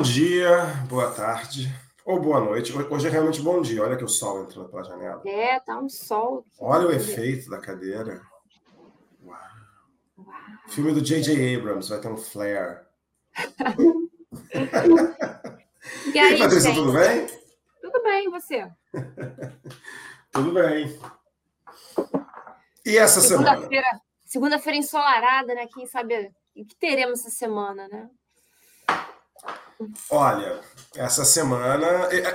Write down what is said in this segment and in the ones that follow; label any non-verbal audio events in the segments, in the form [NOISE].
Bom dia, boa tarde ou boa noite. Hoje é realmente bom dia. Olha que o sol entrando pela janela. É, tá um sol. Olha o efeito da cadeira. Uau. Uau. Filme do J.J. Abrams vai ter um flare. [LAUGHS] e aí, Patrícia, tudo bem? Tudo bem, e você? [LAUGHS] tudo bem. E essa segunda semana? Feira, segunda-feira ensolarada, né? Quem sabe o que teremos essa semana, né? Olha, essa semana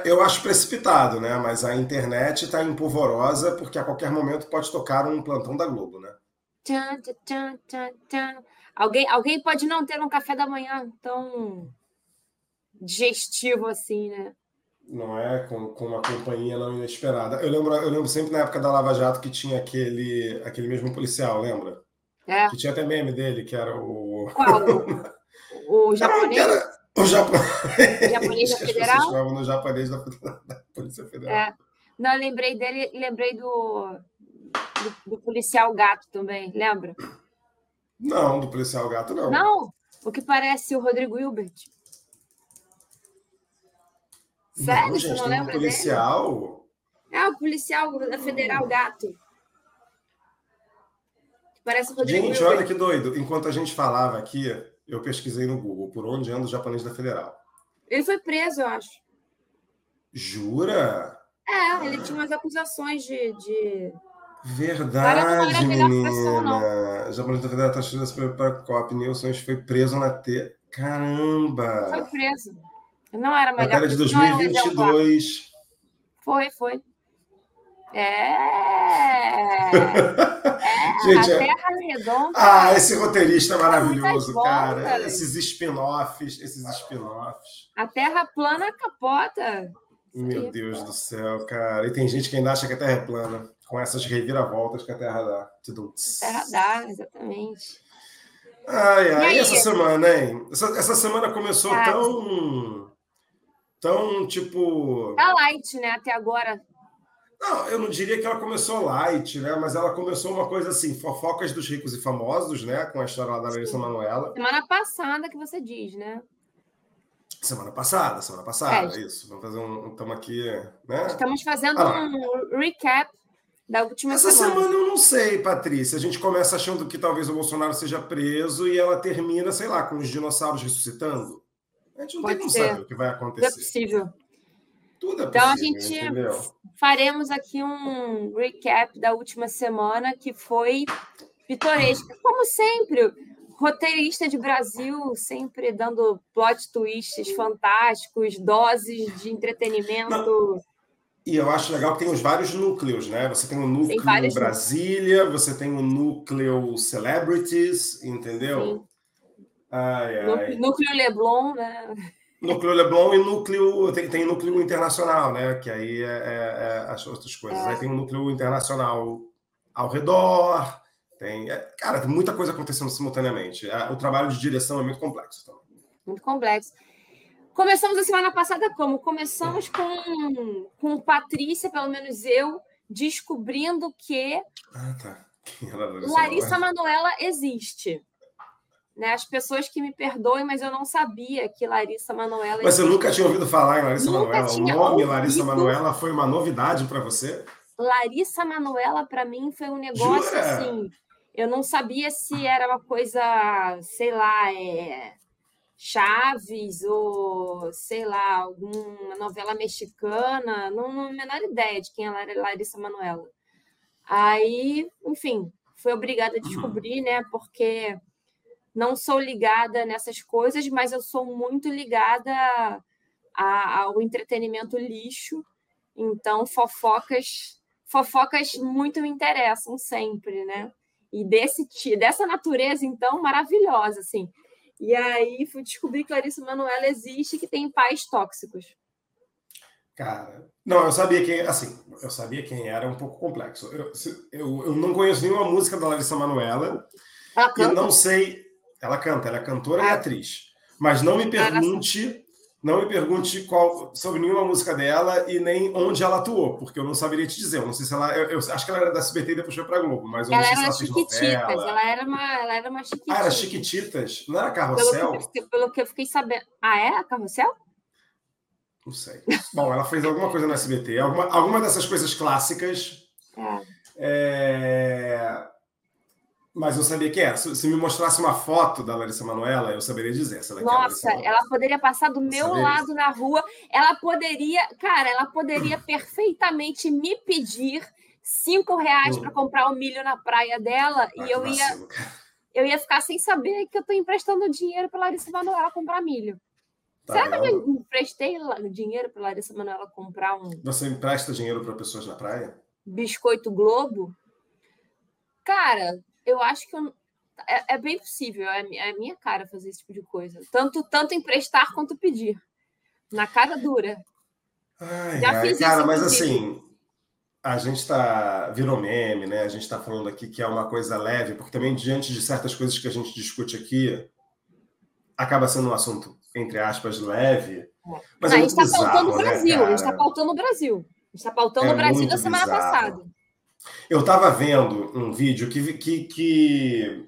eu acho precipitado, né? Mas a internet está empolvorosa porque a qualquer momento pode tocar um plantão da Globo, né? Tchan, tchan, tchan. Alguém, alguém pode não ter um café da manhã tão digestivo assim, né? Não é? Com, com uma companhia não inesperada. Eu lembro, eu lembro sempre na época da Lava Jato que tinha aquele, aquele mesmo policial, lembra? É. Que tinha até meme dele, que era o. Qual? [LAUGHS] O, japonês? Era, o [LAUGHS] japonês. Da Federal? no japonês da, da Polícia Federal. É. Não, eu lembrei dele, lembrei do, do, do, policial gato também, lembra? Não, do policial gato não. Não, o que parece o Rodrigo Hilbert. Sério, não, gente, não lembra um policial? dele? É, o policial da Federal Gato. Parece o Rodrigo Gente, Hilbert. olha que doido. Enquanto a gente falava aqui, eu pesquisei no Google por onde anda o japonês da Federal. Ele foi preso, eu acho. Jura? É, ele tinha umas acusações de. de... Verdade, menina. O japonês da Federal está estudando para a COP. Nilson foi preso na T. Caramba! Foi preso. Não era melhor. Matéria de 2022. Foi, foi. É. [LAUGHS] é Gente, a Terra Redonda. Ah, esse roteirista é maravilhoso, cara. Esses spin-offs, esses spin-offs. A Terra plana capota. Meu Deus do céu, cara. E tem gente que ainda acha que a Terra é plana, com essas reviravoltas que a Terra dá. Terra dá, exatamente. Ai, ai, e, essa semana, hein? Essa, essa semana começou ah, tão. tão, tipo. Tá light, né, até agora. Não, eu não diria que ela começou light, né? Mas ela começou uma coisa assim, fofocas dos ricos e famosos, né? Com a história lá da Larissa Manoela. Semana passada que você diz, né? Semana passada, semana passada, é. isso. Vamos fazer um. Estamos aqui, né? Estamos fazendo ah, um recap da última Essa semana. semana eu não sei, Patrícia. A gente começa achando que talvez o Bolsonaro seja preso e ela termina, sei lá, com os dinossauros ressuscitando. A gente não Pode tem como saber o que vai acontecer. Tudo é possível. Tudo é então possível, a gente entendeu? faremos aqui um recap da última semana que foi pitoresca, como sempre. Roteirista de Brasil, sempre dando plot twists fantásticos, doses de entretenimento. Não. E eu acho legal que tem os vários núcleos, né? Você tem o núcleo vários Brasília, você tem o núcleo Celebrities, entendeu? Sim. Ai, ai. Núcleo Leblon, né? Núcleo Leblon e núcleo. Tem, tem núcleo internacional, né? Que aí é, é, é as outras coisas. É. Aí tem um núcleo internacional ao redor. Tem, é, cara, tem muita coisa acontecendo simultaneamente. É, O trabalho de direção é muito complexo também. Muito complexo. Começamos a semana passada como? Começamos com, com Patrícia, pelo menos eu, descobrindo que Ah, tá. [LAUGHS] Larissa Manoela existe. Né? As pessoas que me perdoem, mas eu não sabia que Larissa Manoela Mas você nunca tinha ouvido falar em Larissa Nunca Manoela? O nome ouvido. Larissa Manoela foi uma novidade para você? Larissa Manoela, para mim, foi um negócio Jura? assim. Eu não sabia se era uma coisa, sei lá, é, Chaves ou, sei lá, alguma novela mexicana. Não, não menor ideia de quem é Larissa Manoela. Aí, enfim, fui obrigada a descobrir, né? Porque não sou ligada nessas coisas, mas eu sou muito ligada a- ao entretenimento lixo. Então, fofocas, fofocas muito me interessam sempre, né? E desse dessa natureza, então, maravilhosa, assim. E aí fui descobrir que Larissa Manoela existe e que tem pais tóxicos. Cara, não, eu sabia quem, assim, eu sabia quem era, um pouco complexo. Eu, eu, eu não conheço nenhuma música da Larissa Manoela Ela e eu não sei. Ela canta, ela é cantora e Ah. atriz. Mas não me Declaração. pergunte, não me pergunte qual, sobre nenhuma música dela e nem onde ela atuou, porque eu não saberia te dizer. Eu não sei se ela. Eu, eu acho que ela era da SBT e depois foi para Globo, mas eu ela não sei se ela fez Chiquititas, novela. ela era uma, ela era uma Chiquititas. Ah, era Chiquititas? Não era Pelo Carrossel? que, pelo que eu fiquei sabendo. Ah, é? A Carrossel? Não sei. Bom, ela fez alguma coisa no SBT, alguma, alguma dessas coisas clássicas. É. é, Mas eu sabia que era. Se, me mostrasse uma foto da Larissa Manoela, eu saberia dizer. Essa daqui é a Larissa Nossa, Manoela. ela poderia passar do meu lado na rua. Ela poderia, cara, ela poderia perfeitamente me pedir cinco reais para comprar o milho na praia dela Ah, e eu ia, eu ia ficar sem saber que eu estou emprestando dinheiro para Larissa Manoela comprar milho. Tá Será que eu emprestei dinheiro para Larissa Manoela comprar um Você empresta dinheiro para pessoas na praia? biscoito Globo? Cara, eu acho que eu- é, é bem possível, é, é minha cara fazer esse tipo de coisa. Tanto, tanto emprestar quanto pedir. Na cara dura. Ai, Já ai, fiz cara, isso, mas assim, a gente tá. Virou meme, né? A gente tá falando aqui que é uma coisa leve, porque também, diante de certas coisas que a gente discute aqui, acaba sendo um assunto, entre aspas, leve. Mas Não, é a gente está pautando o né, Brasil, a gente está pautando o Brasil. A gente está pautando É o Brasil da semana bizarro. passada. Eu tava vendo um vídeo que, que, que-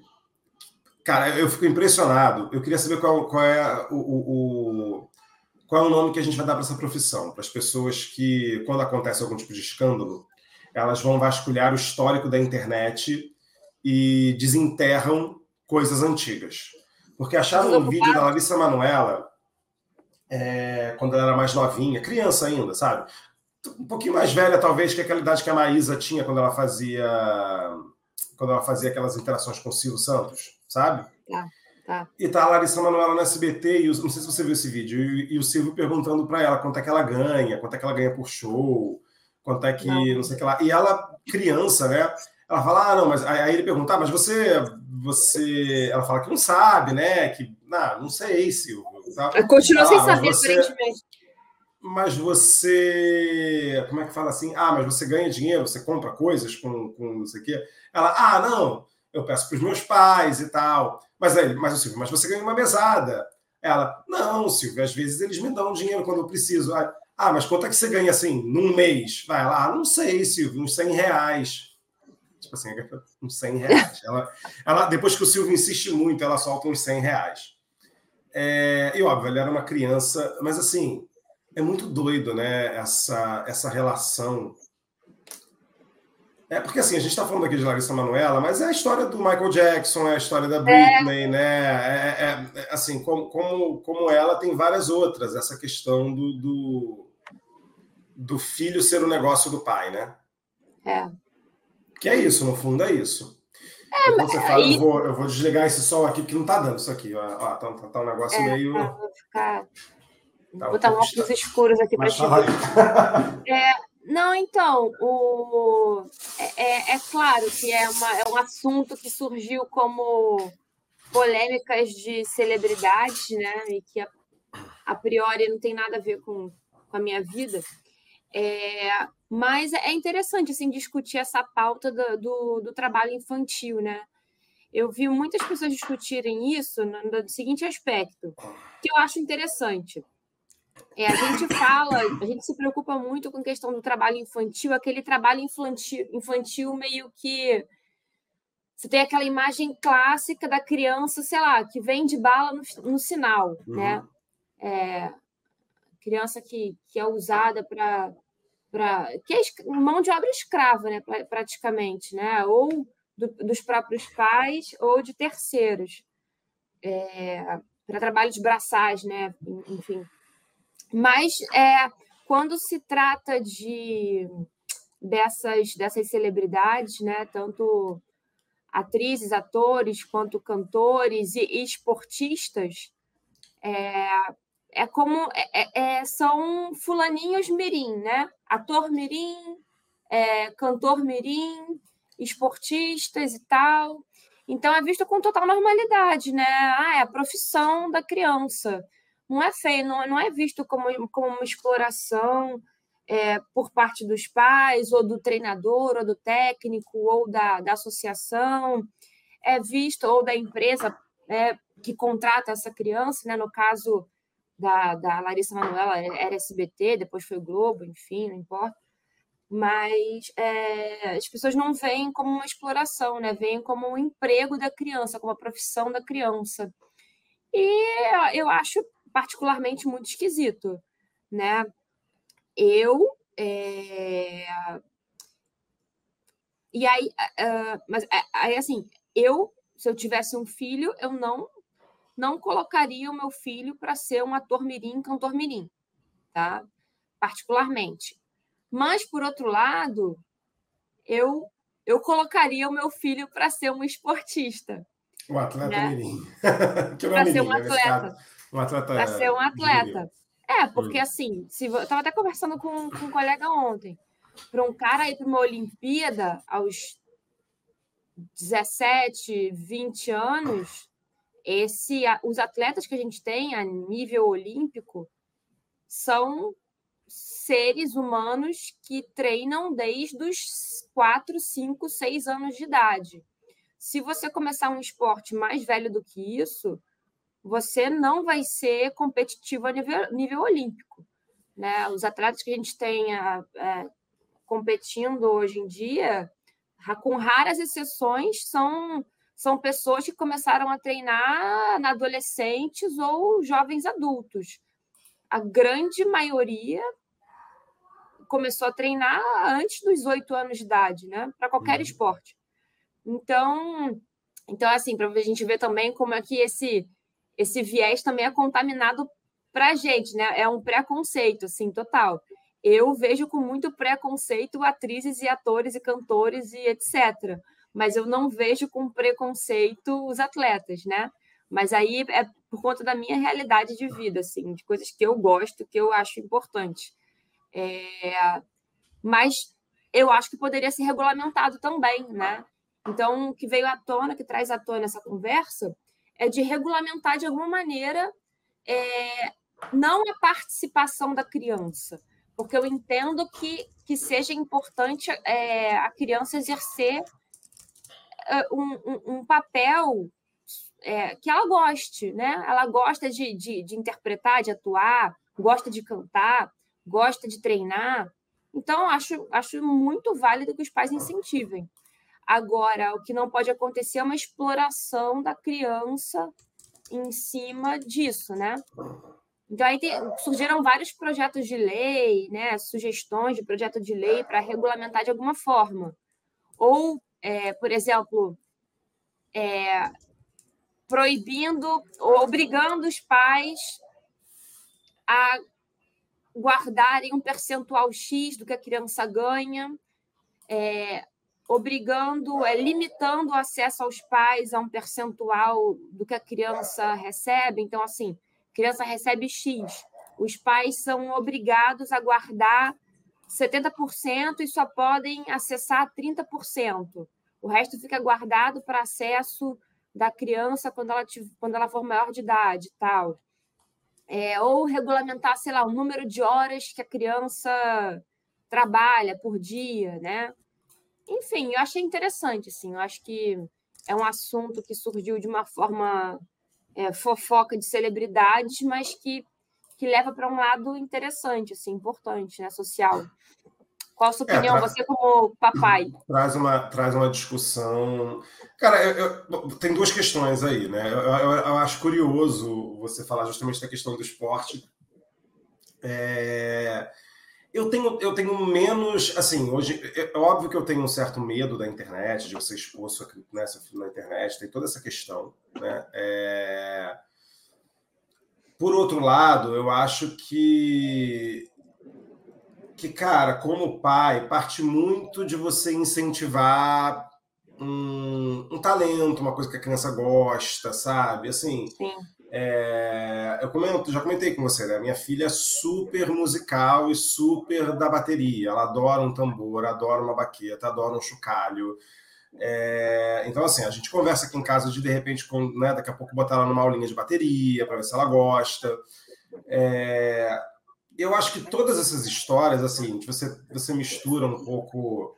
Cara, eu fico impressionado. Eu queria saber qual, qual é o, o- o- qual é o nome que a gente vai dar para essa profissão, para as pessoas que, quando acontece algum tipo de escândalo, elas vão vasculhar o histórico da internet e desenterram coisas antigas. Porque acharam um vídeo da Larissa Manoela é, quando ela era mais novinha, criança ainda, sabe? Um pouquinho mais velha, talvez, que aquela idade que a Maísa tinha quando ela fazia quando ela fazia aquelas interações com o Silvio Santos, sabe? Tá, tá. E tá a Larissa Manoela no SBT, e o- não sei se você viu esse vídeo, e, e o Silvio perguntando para ela quanto é que ela ganha, quanto é que ela ganha por show, quanto é que Não. não, sei o que lá. E ela, criança, né? Ela fala, ah, não, mas aí ele pergunta, ah, mas você, você, ela fala que não sabe, né? Que, não, não sei, Silvio. Tá? Continua sem Ah, mas saber, você- aparentemente. Mas você. Como é que fala assim? Ah, mas você ganha dinheiro, você compra coisas com, com não sei o quê. Ela, ah, não, eu peço para os meus pais e tal. Mas aí, mas o Silvio, mas você ganha uma mesada. Ela, não, Silvio, às vezes eles me dão dinheiro quando eu preciso. Ah, mas quanto é que você ganha assim, num mês? Vai lá, ah, não sei, Silvio, uns 100 reais. Tipo assim, [LAUGHS] uns 100 reais. Ela, ela, depois que o Silvio insiste muito, ela solta uns 100 reais. É, e óbvio, ele era uma criança, mas assim, é muito doido, né? Essa, essa relação. É porque assim, a gente está falando aqui de Larissa Manoela, mas é a história do Michael Jackson, é a história da Britney, né? É, é- é, assim, como, como, como ela tem várias outras, essa questão do, do, do filho ser o negócio do pai, né? É. Que é isso, no fundo é isso. É, Quando você fala, aí- eu, vou, eu vou desligar esse som aqui, porque não tá dando isso aqui. Ó, Ó, tá, tá- tá um negócio É, meio. tá, vou ficar. Tá Vou botar óculos escuros aqui para te ver. aí. [LAUGHS] Não, então, o... é, é- é claro que é, uma, é um assunto que surgiu como polêmicas de celebridades, né? E que a, a priori não tem nada a ver com, com a minha vida. É, mas é interessante assim, discutir essa pauta do, do, do trabalho infantil, né? Eu vi muitas pessoas discutirem isso no, no seguinte aspecto, que eu acho interessante. É, a gente fala, a gente se preocupa muito com a questão do trabalho infantil, aquele trabalho infantil, infantil meio que você tem aquela imagem clássica da criança, sei lá, que vende bala no, no sinal, Uhum. né? É, criança que, que é usada para para que é mão de obra escrava, né, pra- praticamente, né? Ou do- dos próprios pais ou de terceiros, para trabalhos braçais, né? Enfim. Mas é, quando se trata de dessas, dessas celebridades, né? Tanto atrizes, atores, quanto cantores e, e esportistas, é, é como é- é- é- são fulaninhos mirim, né? Ator mirim, é, cantor mirim, esportistas e tal. Então é visto com total normalidade, né? Ah, é a profissão da criança. Não é feio, não, não é visto como, como uma exploração é, por parte dos pais, ou do treinador, ou do técnico, ou da, da associação. É visto, ou da empresa é, que contrata essa criança, né? No caso, da, da Larissa Manoela, era SBT, depois foi Globo, enfim, não importa. Mas é, as pessoas não veem como uma exploração, né? Veem como um emprego da criança, como a profissão da criança. E eu acho particularmente muito esquisito, né? Eu é... e aí, uh, mas aí assim, eu se eu tivesse um filho, eu não não colocaria o meu filho para ser um ator mirim, cantor mirim, tá? Particularmente. Mas por outro lado, eu eu colocaria o meu filho para ser um esportista. Um atleta né? mirim. [LAUGHS] para ser um atleta. Um atleta. Para ser um atleta. É, porque assim, se eu estava até conversando com, com um colega ontem, para um cara ir para uma Olimpíada aos 17, 20 anos, esse, os atletas que a gente tem a nível olímpico são seres humanos que treinam desde os 4, 5, 6 anos de idade. Se você começar um esporte mais velho do que isso, você não vai ser competitivo a nível, nível olímpico. Né? Os atletas que a gente tem é, competindo hoje em dia, com raras exceções, são, são pessoas que começaram a treinar na adolescentes ou jovens adultos. A grande maioria começou a treinar antes dos oito anos de idade, né? Para qualquer uhum. esporte. Então, então assim, para a gente ver também como é que esse esse viés também é contaminado para a gente, né? É um preconceito, assim, total eu vejo com muito preconceito atrizes e atores e cantores e etc. Mas eu não vejo com preconceito os atletas, né? Mas aí é por conta da minha realidade de vida, assim, de coisas que eu gosto, que eu acho importante. É... Mas eu acho que poderia ser regulamentado também, né? Então, o que veio à tona, que traz à tona essa conversa, é de regulamentar de alguma maneira é... não a participação da criança, porque eu entendo que, que seja importante é, a criança exercer é, um, um, um papel é, que ela goste, né? Ela gosta de, de, de, interpretar, de atuar, gosta de cantar, gosta de treinar. Então, acho, acho muito válido que os pais incentivem. Agora, o que não pode acontecer é uma exploração da criança em cima disso, né? Então, aí tem, surgiram vários projetos de lei, né, sugestões de projeto de lei para regulamentar de alguma forma. Ou, é, por exemplo, é, proibindo ou obrigando os pais a guardarem um percentual X do que a criança ganha, é, obrigando, é, limitando o acesso aos pais a um percentual do que a criança recebe. Então, assim, criança recebe X, os pais são obrigados a guardar 70% e só podem acessar 30%. O resto fica guardado para acesso da criança quando ela, quando ela for maior de idade, tal. É, ou regulamentar, sei lá, o número de horas que a criança trabalha por dia, né? Enfim, eu achei interessante, assim, eu acho que é um assunto que surgiu de uma forma é, fofoca de celebridades, mas que, que leva para um lado interessante, assim, importante, né, social. Qual a sua é, opinião, é, tra... você como papai? [CLEARS THROAT] Traz uma, traz uma discussão. Cara, eu, eu, tem duas questões aí, né? Eu, eu, acho curioso você falar justamente da questão do esporte. É eu tenho, eu tenho menos, assim, hoje, é, é óbvio que eu tenho um certo medo da internet, de você expor sua, né, seu filho na internet, tem toda essa questão, né? É... Por outro lado, eu acho que, que, cara, como pai, parte muito de você incentivar um, um talento, uma coisa que a criança gosta, sabe? Assim, Sim é, eu comento, já comentei com você, né? Minha filha é super musical e super da bateria. Ela adora um tambor, adora uma baqueta, adora um chocalho. É, então, assim, a gente conversa aqui em casa de de repente, com, né, daqui a pouco botar ela numa aulinha de bateria para ver se ela gosta. É, eu acho que todas essas histórias, assim, você, você mistura um pouco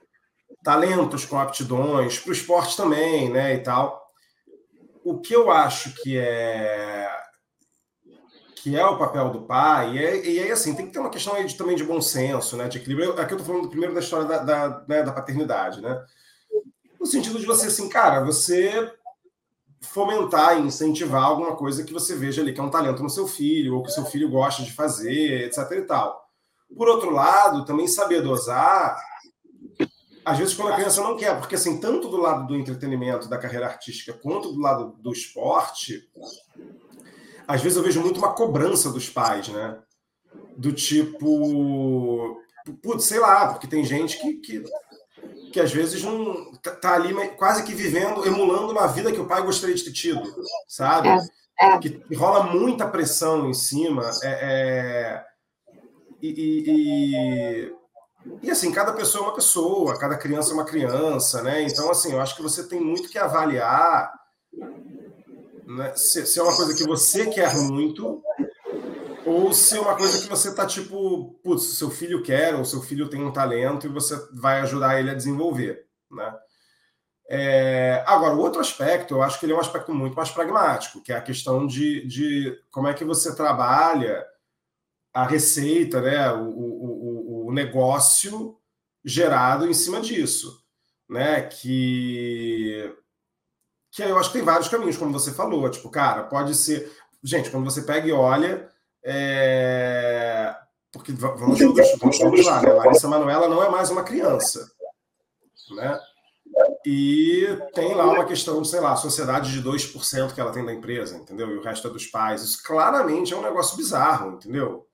talentos com aptidões, para o esporte também, né, e tal. O que eu acho que é que é o papel do pai, e, aí assim, tem que ter uma questão aí de, também de bom senso, né? De equilíbrio. Aqui eu tô falando primeiro da história da, da, né, da paternidade, né? No sentido de você, assim, cara, você fomentar e incentivar alguma coisa que você veja ali que é um talento no seu filho, ou que seu filho gosta de fazer, etc e tal. Por outro lado, também saber dosar, às vezes quando a criança não quer, porque assim, tanto do lado do entretenimento, da carreira artística, quanto do lado do esporte, às vezes eu vejo muito uma cobrança dos pais, né? Do tipo, putz, sei lá, porque tem gente que, que que às vezes não tá, tá ali quase que vivendo, emulando uma vida que o pai gostaria de ter tido, sabe? É, é. Que rola muita pressão em cima. É, é e, e, e, e, assim, cada pessoa é uma pessoa, cada criança é uma criança, né? Então, assim, eu acho que você tem muito que avaliar né? se, se é uma coisa que você quer muito ou se é uma coisa que você tá tipo, putz, seu filho quer, ou seu filho tem um talento e você vai ajudar ele a desenvolver, né? É, agora, o outro aspecto, eu acho que ele é um aspecto muito mais pragmático, que é a questão de, de como é que você trabalha a receita, né, o, o, o negócio gerado em cima disso, né, que que eu acho que tem vários caminhos, como você falou, tipo, cara, pode ser, gente, quando você pega e olha, é... Porque vamos, vamos, lá, né? Larissa Manoela não é mais uma criança. Né? E tem lá uma questão, sei lá, sociedade de 2% que ela tem da empresa, entendeu? E o resto é dos pais. Isso claramente é um negócio bizarro, entendeu?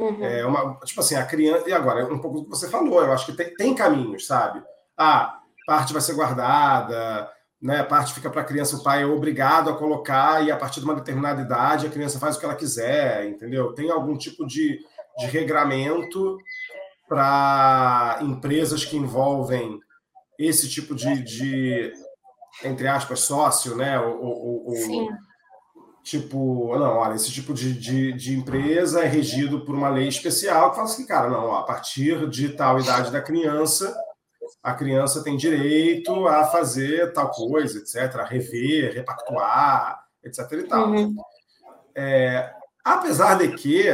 Uhum. É uma, tipo assim, a criança. E agora, um pouco do que você falou, eu acho que tem, tem caminhos, sabe? Ah, parte vai ser guardada, né, parte fica para a criança, o pai é obrigado a colocar, e a partir de uma determinada idade a criança faz o que ela quiser, entendeu? Tem algum tipo de, de regramento para empresas que envolvem esse tipo de, de, entre aspas, sócio, né? O, o, o, Sim. Tipo, não, olha, esse tipo de, de, de, empresa é regido por uma lei especial que fala assim, cara, não, a partir de tal idade da criança a criança tem direito a fazer tal coisa, etc., a rever, repactuar, etc. E tal. Uhum. É, apesar de que,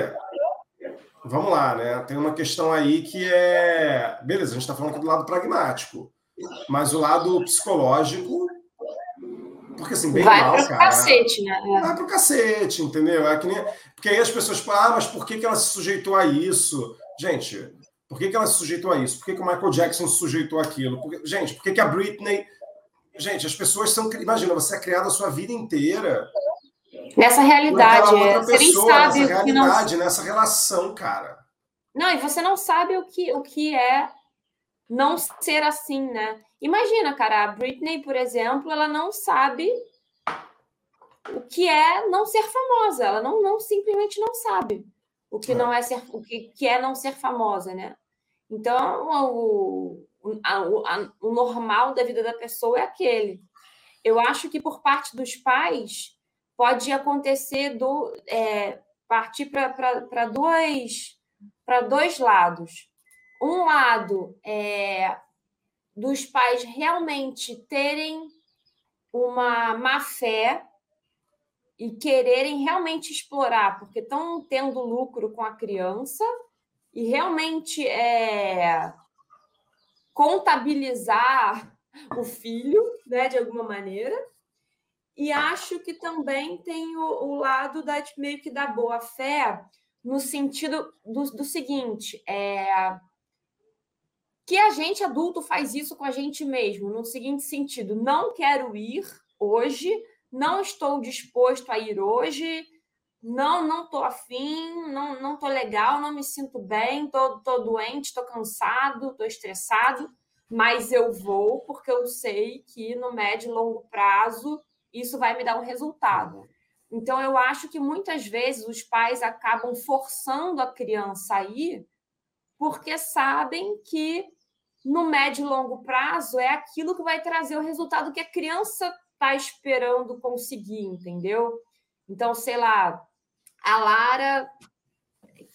vamos lá, né? Tem uma questão aí que é. Beleza, a gente está falando aqui do lado pragmático, mas o lado psicológico. Porque assim, bem vai mal, pro cara. cacete, né? É. Vai pro cacete, entendeu? É que nem... Porque aí as pessoas falam, ah, mas por que, que ela se sujeitou a isso? Gente, por que, que ela se sujeitou a isso? Por que, que o Michael Jackson se sujeitou àquilo? Por. Gente, por que, que a Britney. Gente, as pessoas são. Imagina, você é criada a sua vida inteira. Nessa realidade. Outra você nem sabe nessa realidade, não... nessa relação, cara. Não, e você não sabe o que, o que é não ser assim, né? Imagina, cara, a Britney, por exemplo, ela não sabe o que é não ser famosa. Ela não, não simplesmente não sabe o que não é ser, o que, que é não ser famosa, né? Então, o, a, a, o normal da vida da pessoa é aquele. Eu acho que por parte dos pais pode acontecer do é, partir para dois para dois lados. Um lado é dos pais realmente terem uma má fé e quererem realmente explorar, porque estão tendo lucro com a criança e realmente é, contabilizar o filho, né, de alguma maneira. E acho que também tem o, o lado da meio que da boa fé, no sentido do, do seguinte, é, que a gente adulto faz isso com a gente mesmo, no seguinte sentido: não quero ir hoje não estou disposto a ir hoje, não, não estou afim, não, não estou legal, não me sinto bem, estou tô, tô doente, estou cansado, estou estressado, mas eu vou porque eu sei que no médio e longo prazo isso vai me dar um resultado. Então, eu acho que muitas vezes os pais acabam forçando a criança a ir porque sabem que no médio e longo prazo é aquilo que vai trazer o resultado que a criança está esperando conseguir, entendeu? Então, sei lá, a Lara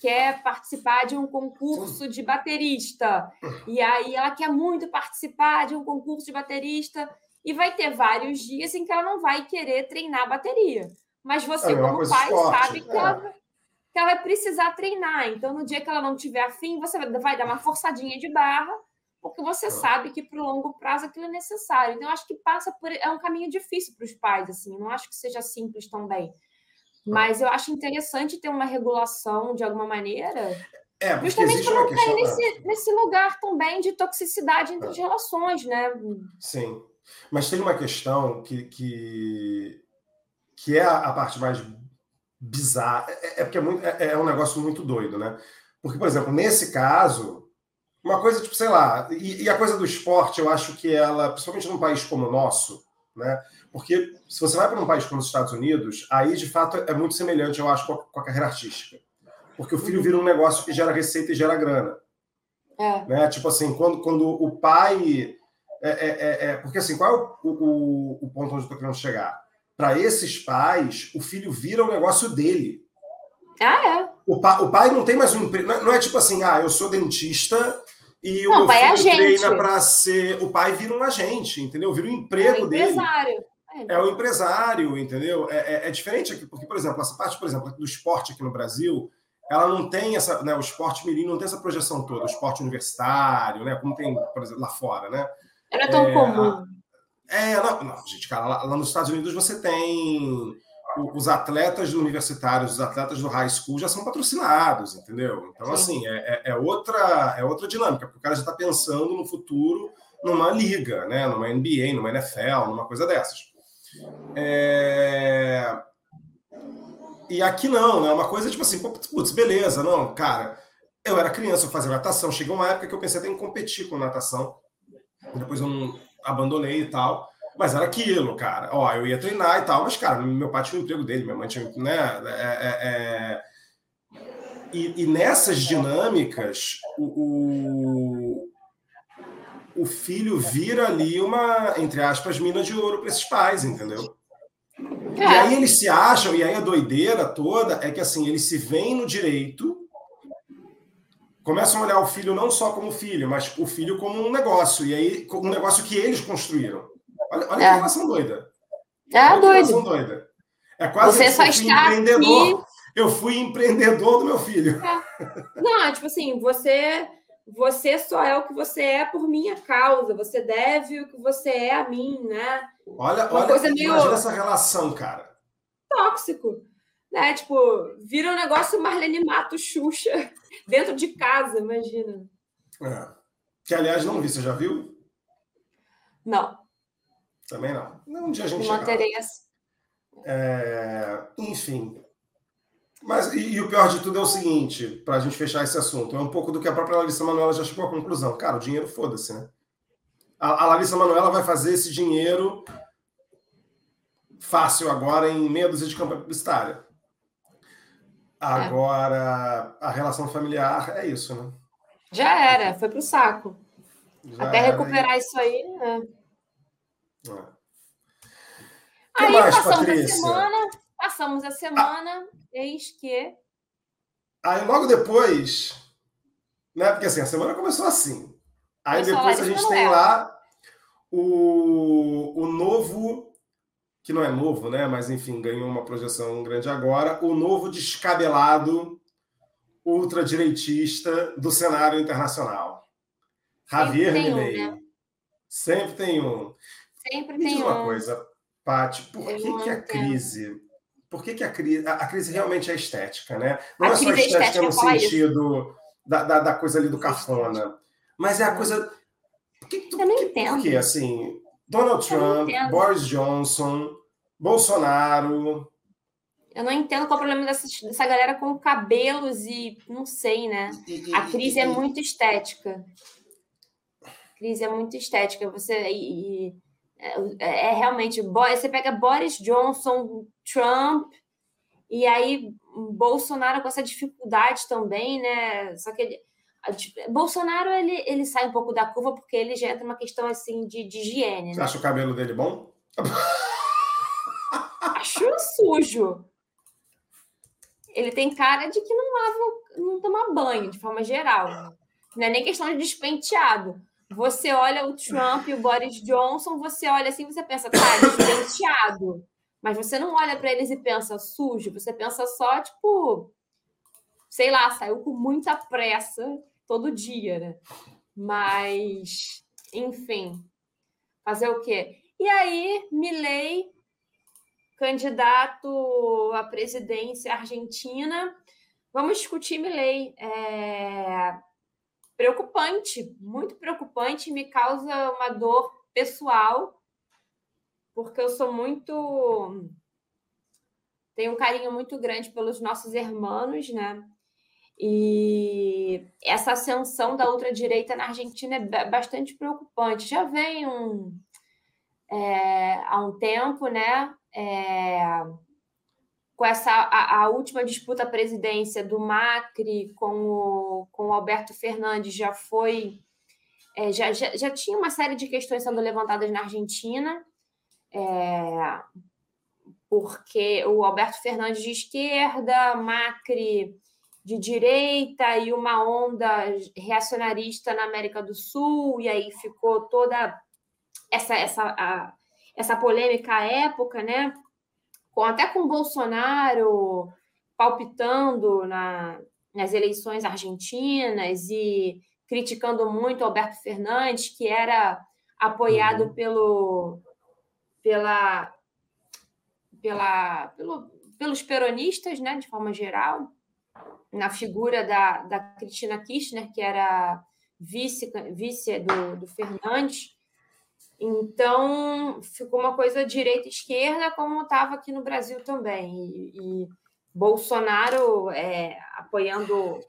quer participar de um concurso de baterista, e aí ela quer muito participar de um concurso de baterista, e vai ter vários dias em que ela não vai querer treinar bateria. Mas você, é como pai, esporte. sabe que é. ela. que ela vai precisar treinar. Então, no dia que ela não tiver afim, você vai dar uma forçadinha de barra, porque você ah. sabe que para o longo prazo aquilo é necessário. Então, eu acho que passa por. É um caminho difícil para os pais, assim, não acho que seja simples também. Mas eu acho interessante ter uma regulação de alguma maneira. É, justamente para não cair nesse, é. nesse lugar também de toxicidade entre é. as relações, né? Sim. Mas tem uma questão que, que, que é a, parte mais bizarra. É, é porque é, muito, é, é, um negócio muito doido, né? Porque, por exemplo, nesse caso, uma coisa tipo, sei lá, e, e a coisa do esporte, eu acho que ela, principalmente num país como o nosso, né? Porque se você vai para um país como os Estados Unidos, aí de fato é muito semelhante, eu acho, com a, com a carreira artística. Porque o filho vira um negócio que gera receita e gera grana. É. Né? Tipo assim, quando, quando o pai. É, é, é, é porque assim, qual é o, o, o ponto onde eu estou querendo chegar? Para esses pais, o filho vira um negócio dele. Ah, é. O, pa, o pai não tem mais um emprego. Não é tipo assim, ah, eu sou dentista e não, o pai é filho treina para ser. O pai vira um agente, entendeu? Vira um emprego é um dele. Empresário. É, o empresário, entendeu? É, é, é, diferente aqui, porque, por exemplo, essa parte, por exemplo, do esporte aqui no Brasil, ela não tem essa, né, o esporte mirim não tem essa projeção toda, o esporte universitário, né, como tem, por exemplo, lá fora, né? Tão é, comum. É, não, não, gente, cara, lá, lá, nos Estados Unidos você tem os atletas universitários, os atletas do high school já são patrocinados, entendeu? Então, Sim. assim, é, é, é, outra, é outra dinâmica, porque o cara já está pensando no futuro numa liga, né? Numa NBA, numa NFL, numa coisa dessas. É... E aqui não, né? É uma coisa tipo assim, putz, beleza, não, cara. Eu era criança, eu fazia natação. Chegou uma época que eu pensei até em competir com natação. Depois eu não abandonei e tal. Mas era aquilo, cara. Ó, eu ia treinar e tal, mas, cara, meu pai tinha o emprego dele, minha mãe tinha, né? É, é, é... E, e, nessas dinâmicas, o, o filho vira ali uma, entre aspas, mina de ouro para esses pais, entendeu? É. E aí eles se acham, e aí a doideira toda é que assim, eles se veem no direito, começam a olhar o filho não só como filho, mas o filho como um negócio, e aí um negócio que eles construíram. Olha, olha é. que relação doida. É doido. doida. É quase Você só está empreendedor. Aqui... Eu fui empreendedor do meu filho. É. Não, tipo assim, você você só é o que você é por minha causa, você deve o que você é a mim, né? Olha, Uma olha, coisa meio imagina essa relação, cara. Tóxico. Né? Tipo, vira um negócio Marlene Mato Xuxa [LAUGHS] dentro de casa, imagina. É. Que, aliás, não vi, você já viu? Não. Também não. Um dia a gente Manterei é... Enfim, mas, e, e, o pior de tudo é o seguinte, para a gente fechar esse assunto, é um pouco do que a própria Larissa Manoela já chegou à conclusão. Cara, o dinheiro foda-se, né? A, a Larissa Manoela vai fazer esse dinheiro fácil agora em meia dúzia de campanha publicitária. Agora, é. a relação familiar é isso, né? Já era, foi pro saco. Já Até recuperar isso aí, né? É. Aí mais, passamos Patrícia? a semana, passamos a semana. Ah Eis que. Aí logo depois, né? Porque assim, a semana começou assim. Aí depois a gente tem lá o, o novo, que não é novo, né? Mas enfim, ganhou uma projeção grande agora, o novo descabelado ultradireitista do cenário internacional. Javier Milei. Um, né? Sempre tem um. Sempre Me tem diz uma um. coisa, Paty, por que, que a crise por que, que a, crise, a, a, crise realmente é estética, né? Não a é só estética, estética no sentido da, da, da, coisa ali do cafona, mas é a coisa. Por que, tu, eu não entendo. Porque, assim, Donald Trump, Boris Johnson, Bolsonaro. Eu não entendo qual é o problema dessa, dessa galera com cabelos e não sei, né? E, a crise e, é muito estética. A crise é muito estética. Você. E, é, é realmente. Você pega Boris Johnson, Trump, e aí Bolsonaro com essa dificuldade também, né? Só que ele, Bolsonaro ele, ele sai um pouco da curva porque ele já entra uma questão assim de, de higiene. Você né? acha o cabelo dele bom? [LAUGHS] Acho sujo. Ele tem cara de que não lava, não toma banho de forma geral. Não é nem questão de despenteado. Você olha o Trump e o Boris Johnson, você olha assim, você pensa, tá, despenteado. Mas você não olha para eles e pensa sujo, você pensa só, tipo, sei lá, saiu com muita pressa todo dia, né? Mas, enfim, fazer o quê? E aí, Milley, candidato à presidência argentina, vamos discutir Milley. É preocupante, muito preocupante, me causa uma dor pessoal, porque eu sou muito. tenho um carinho muito grande pelos nossos irmãos, né? E essa ascensão da ultradireita na Argentina é bastante preocupante. Já vem um, é, há um tempo, né? É, com essa a, a, última disputa à presidência do Macri com o, com o Alberto Fernandes já foi é, já, já, já, tinha uma série de questões sendo levantadas na Argentina, é, porque o Alberto Fernandes de esquerda, Macri de direita e uma onda reacionarista na América do Sul, e aí ficou toda essa, essa, a, essa polêmica à época, né? Com, até com Bolsonaro palpitando na, nas eleições argentinas e criticando muito Alberto Fernandes, que era apoiado uhum. pelo, pela, pela, pelo, pelos peronistas, né, de forma geral, na figura da, da Cristina Kirchner, que era vice, vice do, do Fernandes. Então, ficou uma coisa direita-esquerda, como estava aqui no Brasil também. E, e Bolsonaro é, apoiando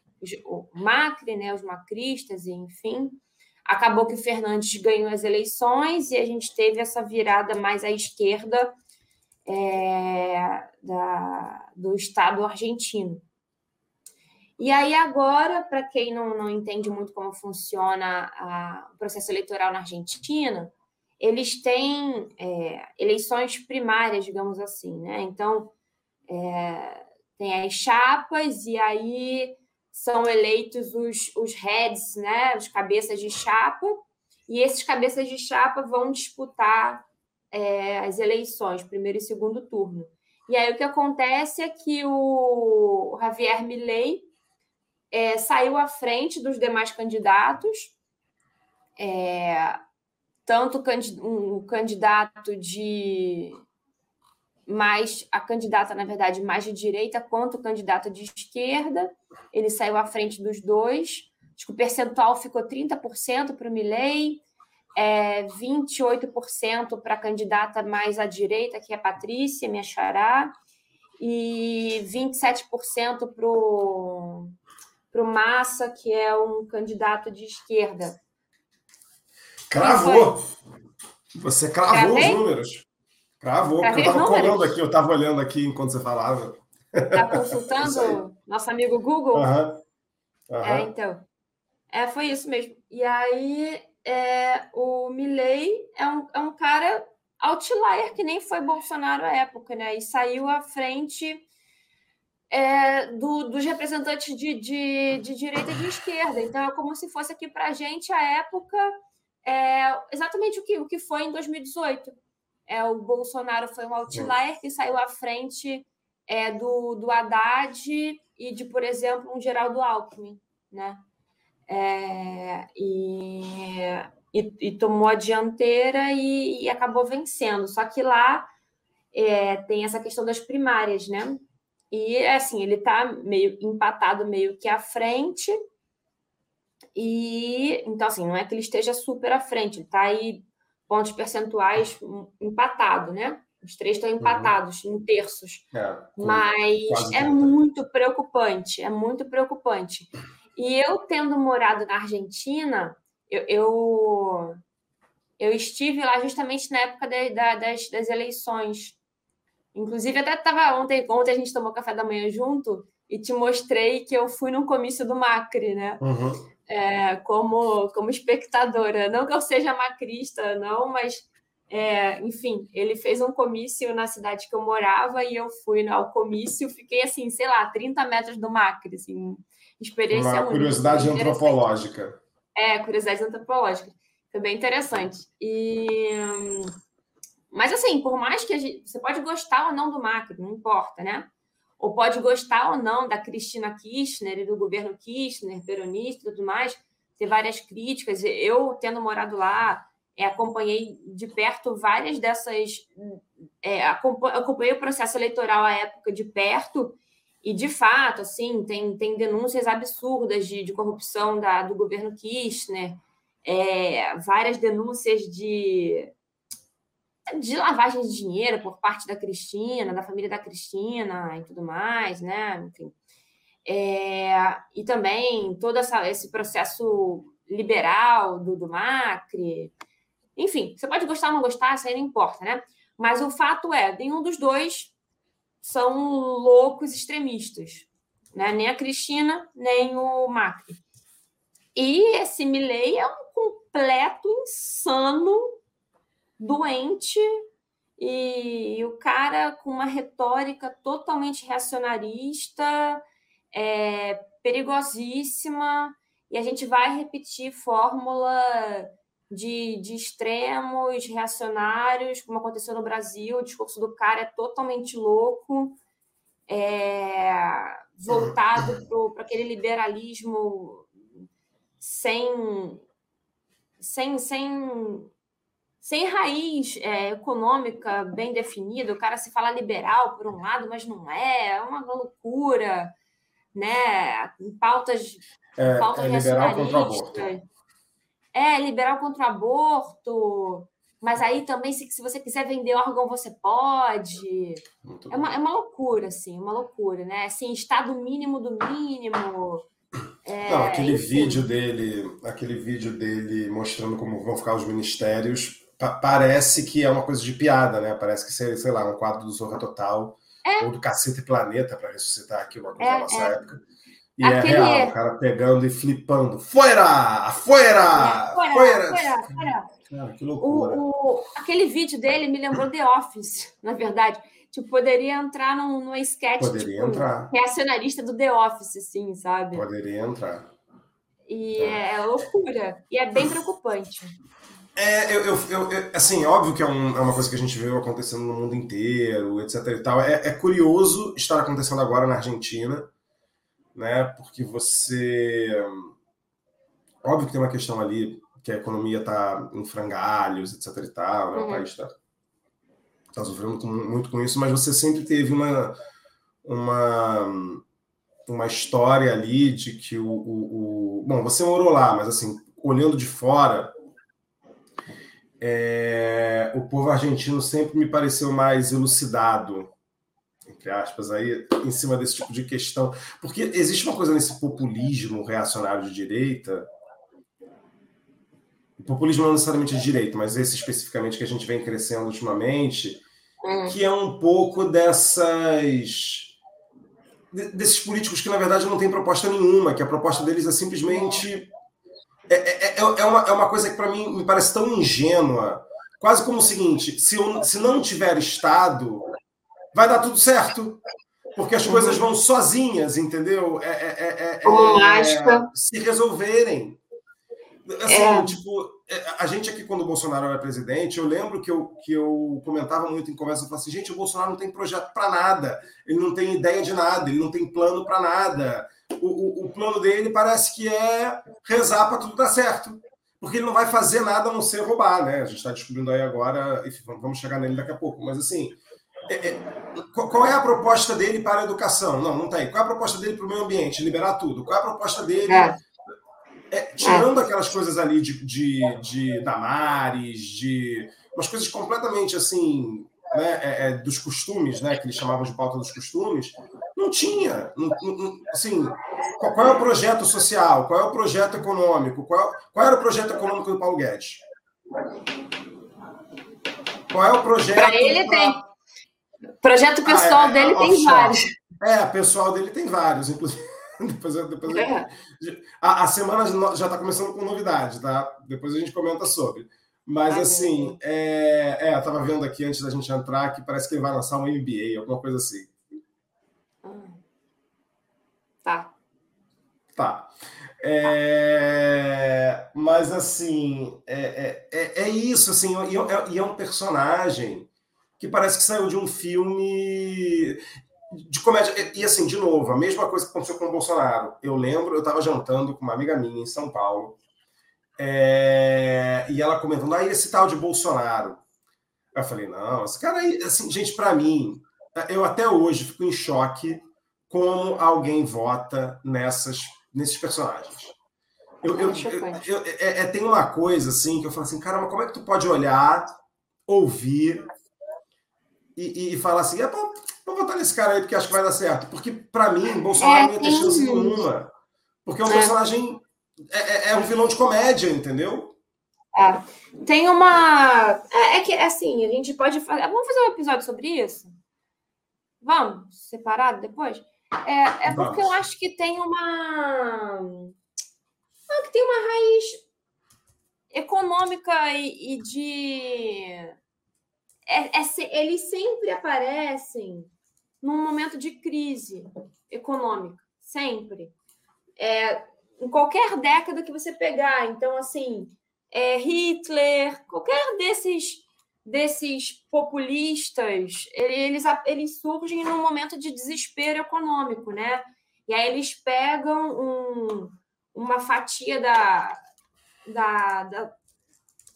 o Macri, né, os macristas, e, enfim. Acabou que o Fernandes ganhou as eleições e a gente teve essa virada mais à esquerda é, da, do Estado argentino. E aí, agora, para quem não, não entende muito como funciona a, o processo eleitoral na Argentina, eles têm é, eleições primárias, digamos assim, né? Então, é, tem as chapas e aí são eleitos os, os heads, né? Os cabeças de chapa, e esses cabeças de chapa vão disputar é, as eleições, primeiro e segundo turno. E aí o que acontece é que o Javier Milei é, saiu à frente dos demais candidatos, é, tanto o candidato de mais a candidata, na verdade, mais de direita, quanto o candidato de esquerda. Ele saiu à frente dos dois. Acho que o percentual ficou 30% para o Milley, é, 28% para a candidata mais à direita, que é a Patrícia, minha xará, e 27% para o Massa, que é um candidato de esquerda. Cravou. Você cravou Cravei? os números. Cravou. Cravei eu estava colando aqui, eu estava olhando aqui enquanto você falava. Está consultando nosso amigo Google? Uhum. Uhum. É, então. É, foi isso mesmo. E aí, é, o Milley é um, é um cara outlier que nem foi Bolsonaro à época, né? E saiu à frente é, do, dos representantes de, de, de direita e de esquerda. Então, é como se fosse aqui para a gente a época é exatamente o que, o que foi em 2018. É, o Bolsonaro foi um outlier que saiu à frente é, do, do Haddad e de, por exemplo, um Geraldo Alckmin, né? É, e, e, e, tomou a dianteira e, e, acabou vencendo. Só que lá é, tem essa questão das primárias, né? E assim, ele está meio empatado, meio que à frente, e então, assim, não é que ele esteja super à frente, ele está aí pontos percentuais empatado, né? Os três estão uhum. empatados uhum. em terços. É, Mas é muito preocupante, é muito preocupante. E eu, tendo morado na Argentina, eu, eu, eu estive lá justamente na época de, da, das, das eleições. Inclusive, até estava ontem, ontem a gente tomou café da manhã junto e te mostrei que eu fui no comício do Macri, né? Uhum é, como, como espectadora. Não que eu seja macrista, não, mas, é, enfim, ele fez um comício na cidade que eu morava e eu fui ao comício, fiquei assim, sei lá, 30 metros do Macri, assim, experiência Uma muito, curiosidade antropológica. É, curiosidade antropológica. Foi bem interessante. E... Mas, assim, por mais que gente... você pode gostar ou não do Macri, não importa, né? Ou pode gostar ou não da Cristina Kirchner e do governo Kirchner, peronista e tudo mais, ter várias críticas. Eu, tendo morado lá, é, acompanhei de perto várias dessas. É, acompanhei o processo eleitoral à época de perto, e de fato, assim, tem, tem denúncias absurdas de, de corrupção da, do governo Kirchner, é, várias denúncias de, de lavagem de dinheiro por parte da Cristina, da família da Cristina e tudo mais, né? Enfim. É, e também todo essa, esse processo liberal do, do Macri. Enfim, você pode gostar ou não gostar, isso aí não importa, né? Mas o fato é, nenhum dos dois são loucos extremistas, né? Nem a Cristina, nem o Macri. E esse Milley é um completo insano, doente, e, o cara com uma retórica totalmente reacionarista, é, perigosíssima, e a gente vai repetir fórmula de, de extremos reacionários, como aconteceu no Brasil. O discurso do cara é totalmente louco, é, voltado para aquele liberalismo sem, sem, sem, sem raiz é, econômica bem definida. O cara se fala liberal por um lado, mas não é, é uma loucura, né? Pautas, é, pautas é liberal contra o aborto. É, liberal contra o aborto, mas aí também, se, se você quiser vender órgão, você pode. É uma, é uma loucura, assim, uma loucura, né? Assim, estado mínimo do mínimo. É, Não, aquele enfim. vídeo dele, aquele vídeo dele mostrando como vão ficar os ministérios, pa parece que é uma coisa de piada, né? Parece que seria, sei lá, um quadro do Zorra Total é. ou do Cacete Planeta para ressuscitar aquilo uma coisa é, da nossa é. época. E é Aquele... é real, o cara pegando e flipando. Fora! Fora! Fora! Fora! Fora! Cara, que loucura. O, o, aquele vídeo dele me lembrou The Office, [LAUGHS] na verdade. Tipo, poderia entrar num, numa sketch poderia tipo, entrar. reacionarista do The Office, assim, sabe? Poderia entrar. E é, é loucura. E é bem preocupante. É, eu, eu, eu, assim, óbvio que é, um, é, uma coisa que a gente vê acontecendo no mundo inteiro, etc e tal. É, é curioso estar acontecendo agora na Argentina, né? Porque você. Óbvio que tem uma questão ali que a economia está em frangalhos, etc. e tal, né? uhum. o país está tá sofrendo muito com isso, mas você sempre teve uma, uma, uma história ali de que o, o, o. Bom, você morou lá, mas assim, olhando de fora. É, o povo argentino sempre me pareceu mais elucidado entre aspas, aí, em cima desse tipo de questão. Porque existe uma coisa nesse populismo reacionário de direita. O populismo não necessariamente de direita, mas esse especificamente que a gente vem crescendo ultimamente, hum. que é um pouco dessas. desses políticos que, na verdade, não têm proposta nenhuma, que a proposta deles é simplesmente. É, é, é, é uma, é uma coisa que, para mim, me parece tão ingênua. Quase como o seguinte: se, se não tiver Estado, vai dar tudo certo. Porque as coisas vão sozinhas, entendeu? É, é, é, é, é se resolverem. Assim, é. tipo, é, a gente aqui, quando o Bolsonaro era presidente, eu lembro que eu, que eu comentava muito em conversa, eu falava assim, gente, o Bolsonaro não tem projeto para nada, ele não tem ideia de nada, ele não tem plano para nada. O, o, o, plano dele parece que é rezar para tudo dar certo, porque ele não vai fazer nada a não ser roubar, né? A gente está descobrindo aí agora, enfim, vamos chegar nele daqui a pouco, mas assim, é, é, qual é a proposta dele para a educação? Não, não tem. Qual é a proposta dele para o meio ambiente? Liberar tudo. Qual é a proposta dele? É. É, tirando aquelas coisas ali de, de, de Damares, de umas coisas completamente assim, né, é, é, dos costumes, né, que eles chamavam de pauta dos costumes, não tinha. Não, não, assim, qual, qual, é o projeto social? Qual é o projeto econômico? Qual, qual era o projeto econômico do Paulo Guedes? Qual é o projeto? Para ele pra... tem. Projeto pessoal ah, é, dele tem vários. É, pessoal dele tem vários, inclusive. [LAUGHS] depois, depois é. a, a, semana já está começando com novidade, tá? Depois a gente comenta sobre. Mas ah, assim, é, é, eu estava vendo aqui antes da gente entrar que parece que ele vai lançar um MBA, alguma coisa assim. Tá. Tá. É, mas assim, é, é, é, é isso, assim, e é, é um personagem que parece que saiu de um filme. de comédia. E assim, de novo, a mesma coisa que aconteceu com o Bolsonaro. Eu lembro, eu estava jantando com uma amiga minha em São Paulo, é... e ela comentando, aí ah, esse tal de Bolsonaro. Eu falei, não, esse cara aí, assim, gente, para mim, eu até hoje fico em choque como alguém vota nessas, nesses personagens. Eu, eu, eu, é, é, tem uma coisa assim que eu falo assim, caramba, como é que tu pode olhar, ouvir e, e falar assim, é, vou votar nesse cara aí porque acho que vai dar certo. Porque, para mim, Bolsonaro é, não ia ter chance nenhuma. Porque é um é. personagem. É, é, é, um vilão de comédia, entendeu? É. Tem uma. É, é que, assim, a gente pode fazer. Vamos fazer um episódio sobre isso? Vamos? Separado depois? É, é porque eu acho que tem uma. Ah, que tem uma raiz econômica e, e de é, é, eles sempre aparecem num momento de crise econômica, sempre. É, em qualquer década que você pegar. Então, assim, é, Hitler, qualquer desses desses populistas, eles, eles surgem num momento de desespero econômico, né? E aí eles pegam um, uma fatia da, da, da,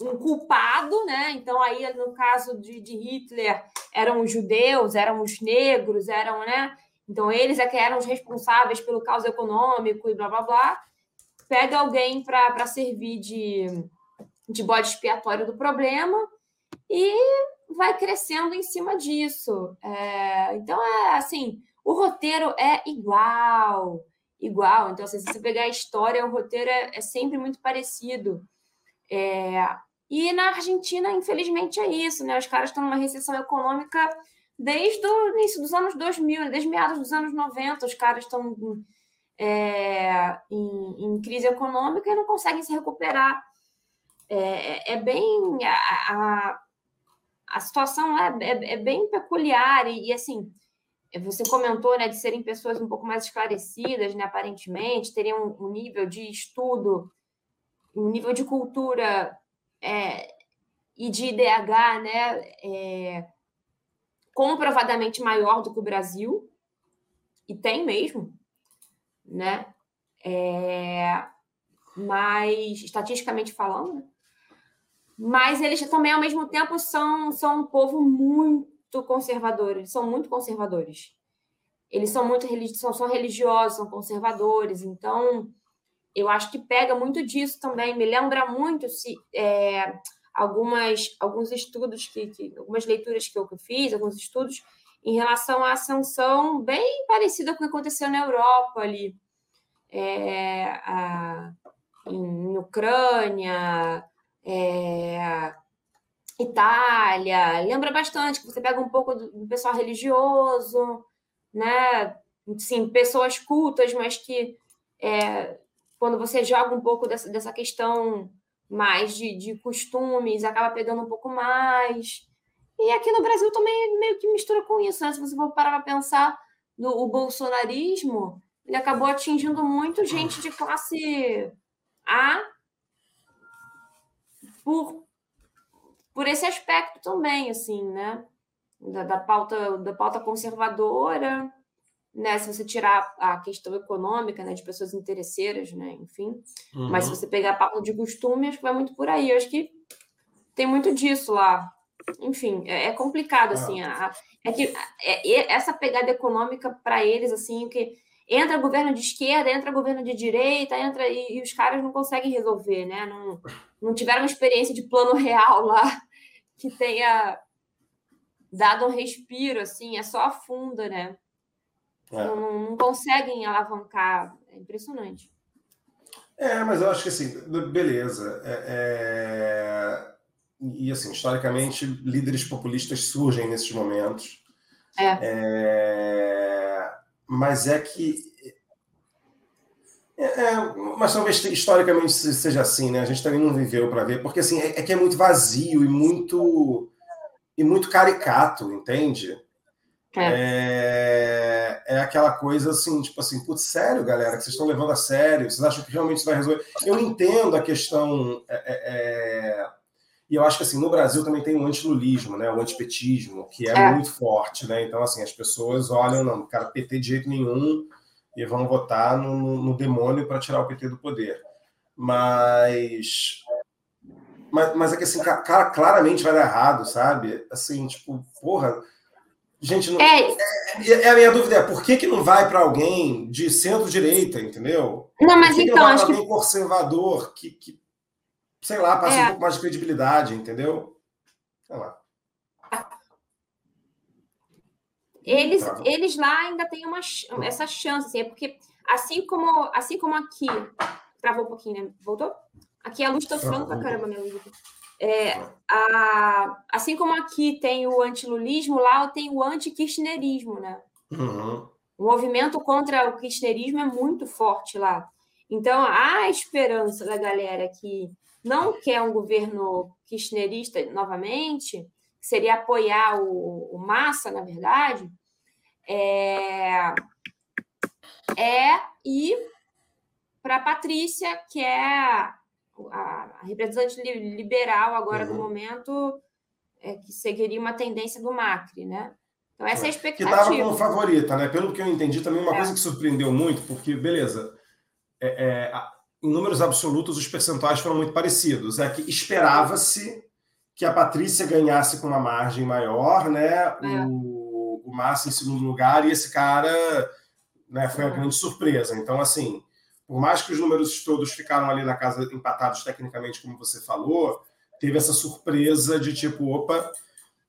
um culpado, né? Então, aí, no caso de, de Hitler, eram os judeus, eram os negros, eram, né? Então, eles é que eram os responsáveis pelo caos econômico e blá blá blá. Pega alguém para servir de, de bode expiatório do problema e vai crescendo em cima disso. É, então, é assim: o roteiro é igual, igual. Então, assim, se você pegar a história, o roteiro é, é sempre muito parecido. É, e na Argentina, infelizmente, é isso, né? Os caras estão numa recessão econômica desde o início dos anos 2000, né? desde meados dos anos 90, os caras estão é, em, em, crise econômica e não conseguem se recuperar. É, é, é bem. A, a, a situação é, é, é, bem peculiar e, e, assim. Você comentou né, de serem pessoas um pouco mais esclarecidas, né, aparentemente, teriam um nível de estudo, um nível de cultura é, e de IDH né, é, comprovadamente maior do que o Brasil, e tem mesmo, né? É, mas estatisticamente falando, né? Mas eles também ao mesmo tempo são, são um povo muito conservador, eles são muito conservadores. Eles são muito são, são religiosos, são conservadores, então eu acho que pega muito disso também. Me lembra muito se é, algumas alguns estudos que, que, algumas leituras que eu fiz, alguns estudos em relação à ascensão bem parecida com o que aconteceu na Europa ali, é, a, em Ucrânia, é, Itália. Lembra bastante que você pega um pouco do, do pessoal religioso, né? Sim, pessoas cultas, mas que é, quando você joga um pouco dessa, dessa questão mais de, de costumes, acaba pegando um pouco mais. E aqui no Brasil também meio que mistura com isso, né? Se você for parar para pensar no o bolsonarismo, ele acabou atingindo muito gente de classe A por, por esse aspecto também, assim, né? Da, da pauta, da pauta conservadora, né? Se você tirar a questão econômica, né, de pessoas interesseiras, né, enfim. Uhum. Mas se você pegar a pauta de costume, acho que vai muito por aí. Eu acho que tem muito disso lá. Enfim, é, é complicado, assim. A, é que é, essa pegada econômica para eles, assim, que entra governo de esquerda, entra governo de direita, entra e, e, os caras não conseguem resolver, né? Não, não tiveram uma experiência de plano [LAUGHS] real lá que tenha dado um respiro, assim, é só afunda, né? É. Não, não, conseguem alavancar. É impressionante. É, mas eu acho que assim, beleza. É, é... E assim, historicamente, líderes populistas surgem nesses momentos. É. é... Mas é que. É, é, mas talvez historicamente seja assim, né? A gente também não viveu para ver, porque assim, é, que é muito vazio e muito e muito caricato, entende? É. é. é, aquela coisa assim, tipo assim, putz, sério, galera, que vocês estão levando a sério, vocês acham que realmente isso vai resolver? Eu entendo a questão. É, é, é E eu acho que assim, no Brasil também tem o antilulismo, né? O antipetismo, que é, é, muito forte, né? Então, assim, as pessoas olham, não, cara, PT de jeito nenhum, e vão votar no, no demônio para tirar o PT do poder. Mas, mas. Mas é que assim, cara, claramente vai dar errado, sabe? Assim, tipo, porra. Gente, não, é, é, é, a minha dúvida é por que, que não vai para alguém de centro-direita, entendeu? Não, mas que então. Que não vai alguém que... conservador que, que, sei lá, passa é. um pouco mais de credibilidade, entendeu? Sei lá. Eles, tá. eles lá ainda têm uma, essa chance, assim, é porque assim como, assim como aqui, travou um pouquinho, né? Voltou? Aqui a luz está falando pra caramba, minha luz. É, a, assim como aqui tem o antilulismo, lá tem o anti-kirchnerismo, né? Uhum. O movimento contra o kirchnerismo é muito forte lá. Então, há esperança da galera que não quer um governo kirchnerista novamente, seria apoiar o, o Massa, na verdade, é, é ir para a Patrícia, que é a, a, representante liberal agora uhum. do momento, é, que seguiria uma tendência do Macri, né? Então, essa é a expectativa. Que estava como favorita, né? Pelo que eu entendi, também uma é. coisa que surpreendeu muito, porque, beleza, é, é, em números absolutos, os percentuais foram muito parecidos. É que esperava-se que a Patrícia ganhasse com uma margem maior, né? É. O, o Massa em segundo lugar, e esse cara né, foi a grande surpresa. Então, assim, por mais que os números todos ficaram ali na casa empatados tecnicamente, como você falou, teve essa surpresa de tipo, opa,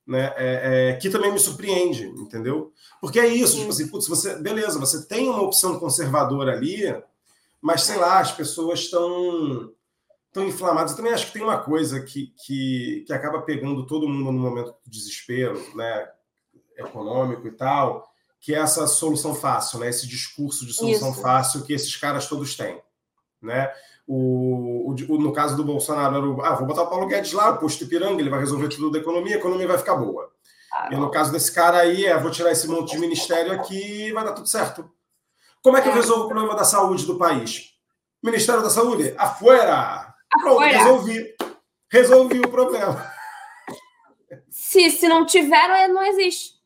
né? É, é, que também me surpreende, entendeu? Porque é isso, tipo assim, putz, você, beleza, você tem uma opção conservadora ali, mas sei lá, as pessoas estão tão inflamadas. Eu também acho que tem uma coisa que, que, que acaba pegando todo mundo no momento do desespero, né, econômico e tal, que é essa solução fácil, né, esse discurso de solução Isso. fácil que esses caras todos têm, né? O, o, no caso do Bolsonaro, era o, ah, vou botar o Paulo Guedes lá, o posto Ipiranga, ele vai resolver tudo da economia, a economia vai ficar boa. Ah, e no caso desse cara aí, é, vou tirar esse monte de ministério aqui e vai dar tudo certo. Como é que eu é. resolvo o problema da saúde do país? Ministério da Saúde, afuera! Pronto, resolvi. Resolvi o problema. Se, se não tiver, não existe.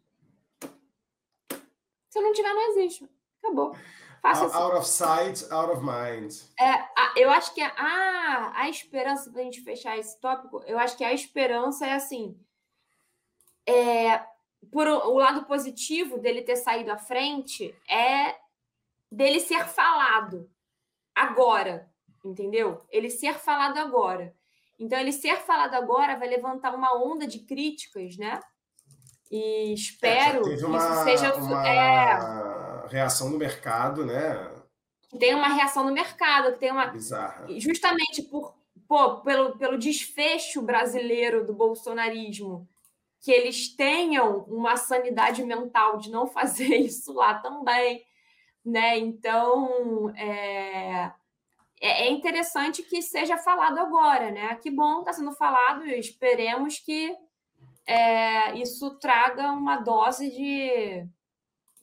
Se não tiver, não existe. Acabou. Faça out, out of sight, out of mind. É, eu acho que a, a esperança, para a gente fechar esse tópico, eu acho que a esperança é assim. É, por o lado positivo dele ter saído à frente é dele ser falado agora entendeu? Ele ser falado agora. Então, ele ser falado agora vai levantar uma onda de críticas, né? E espero é, que isso seja. Uma é, reação no mercado, né? Que tem uma reação no mercado, que tem uma. Bizarra. Justamente por, pô, pelo, pelo desfecho brasileiro do bolsonarismo, que eles tenham uma sanidade mental de não [LAUGHS] fazer isso lá também. Né? Então, é, é, é interessante que seja falado agora, né? Que bom está sendo falado e esperemos que é, isso traga uma dose de,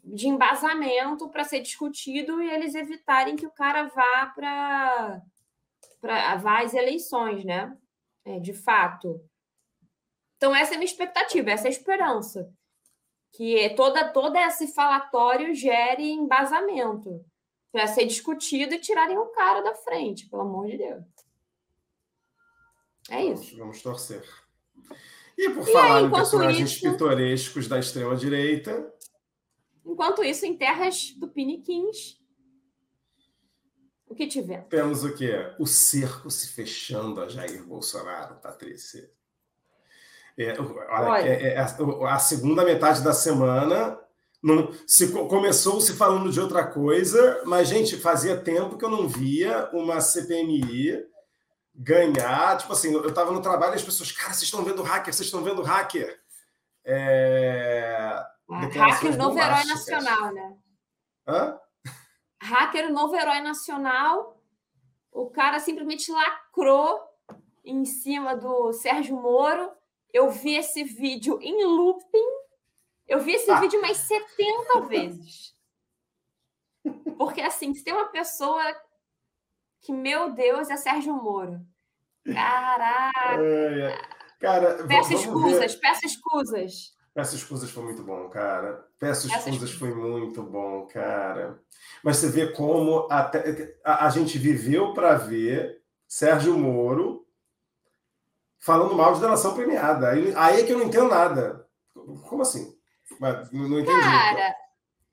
de embasamento para ser discutido e eles evitarem que o cara vá para às eleições, né? É, de fato. Então, essa é a minha expectativa, essa é a esperança. Que toda, todo esse falatório gere embasamento para ser discutido e tirarem o cara da frente, pelo amor de Deus. É isso. Vamos, torcer. E por e falar aí, em personagens isso, pitorescos da extrema-direita. Enquanto isso, em terras do Piniquins, o que tivemos? Temos o quê? O cerco se fechando a Jair Bolsonaro, Patrícia. É, olha, olha. É, é, a segunda metade da semana não, se começou se falando de outra coisa, mas gente, fazia tempo que eu não via uma CPMI ganhar. Tipo assim, eu estava no trabalho e as pessoas, cara, vocês estão vendo hacker, vocês estão vendo hacker. É... Hacker, novo herói nacional, né? Hã? Hacker, novo herói nacional. O cara simplesmente lacrou em cima do Sérgio Moro. Eu vi esse vídeo em looping eu vi esse ah. vídeo mais 70 vezes. Porque, assim, se tem uma pessoa que, meu Deus, é Sérgio Moro. Caraca! Cara, peça escusas, ver. peça escusas. Peça escusas foi muito bom, cara. Peça escusas foi muito bom, cara. Mas você vê como até, a, a gente viveu para ver Sérgio Moro falando mal de delação premiada. Aí, aí é que eu não entendo nada. Como assim? Não, não entendi. Cara,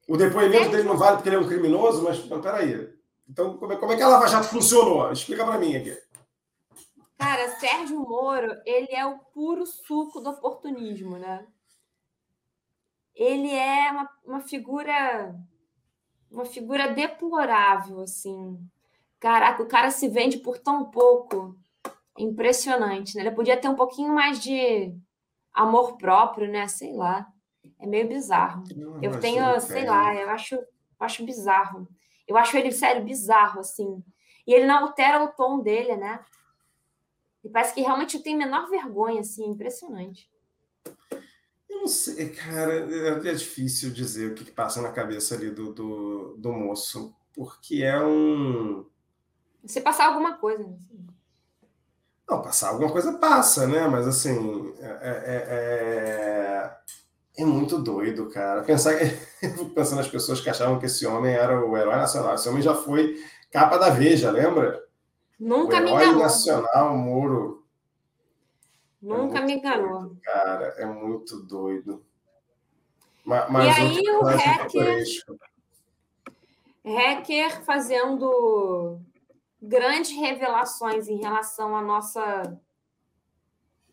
o depoimento dele não vale porque ele é um criminoso, mas, mas peraí. Então, como é, como é que a Lava Jato funcionou? Explica para mim aqui. Cara, Sérgio Moro, ele é o puro suco do oportunismo, né? Ele é uma, uma figura uma figura deplorável, assim. Caraca, o cara se vende por tão pouco. Impressionante, né? Ele podia ter um pouquinho mais de amor próprio, né? Sei lá. É meio bizarro. Não, eu tenho, sei lá, eu acho, eu acho bizarro. Eu acho ele, sério, bizarro, assim. E ele não altera o tom dele, né? E parece que realmente tem menor vergonha, assim, impressionante. Eu não sei, cara, é, é difícil dizer o que, passa na cabeça ali do, do, do moço, porque é um. Se passar alguma coisa, né? Não, passar alguma coisa passa, né? Mas assim, é, é, é, é muito doido, cara. Pensar, [LAUGHS] pensando nas pessoas que achavam que esse homem era o herói nacional. Esse homem já foi capa da Veja, lembra? Nunca o herói me enganou. nacional, Moro. Nunca é me enganou. Doido, cara, é muito doido. Mas, mas e aí o hacker, hacker fazendo grandes revelações em relação à nossa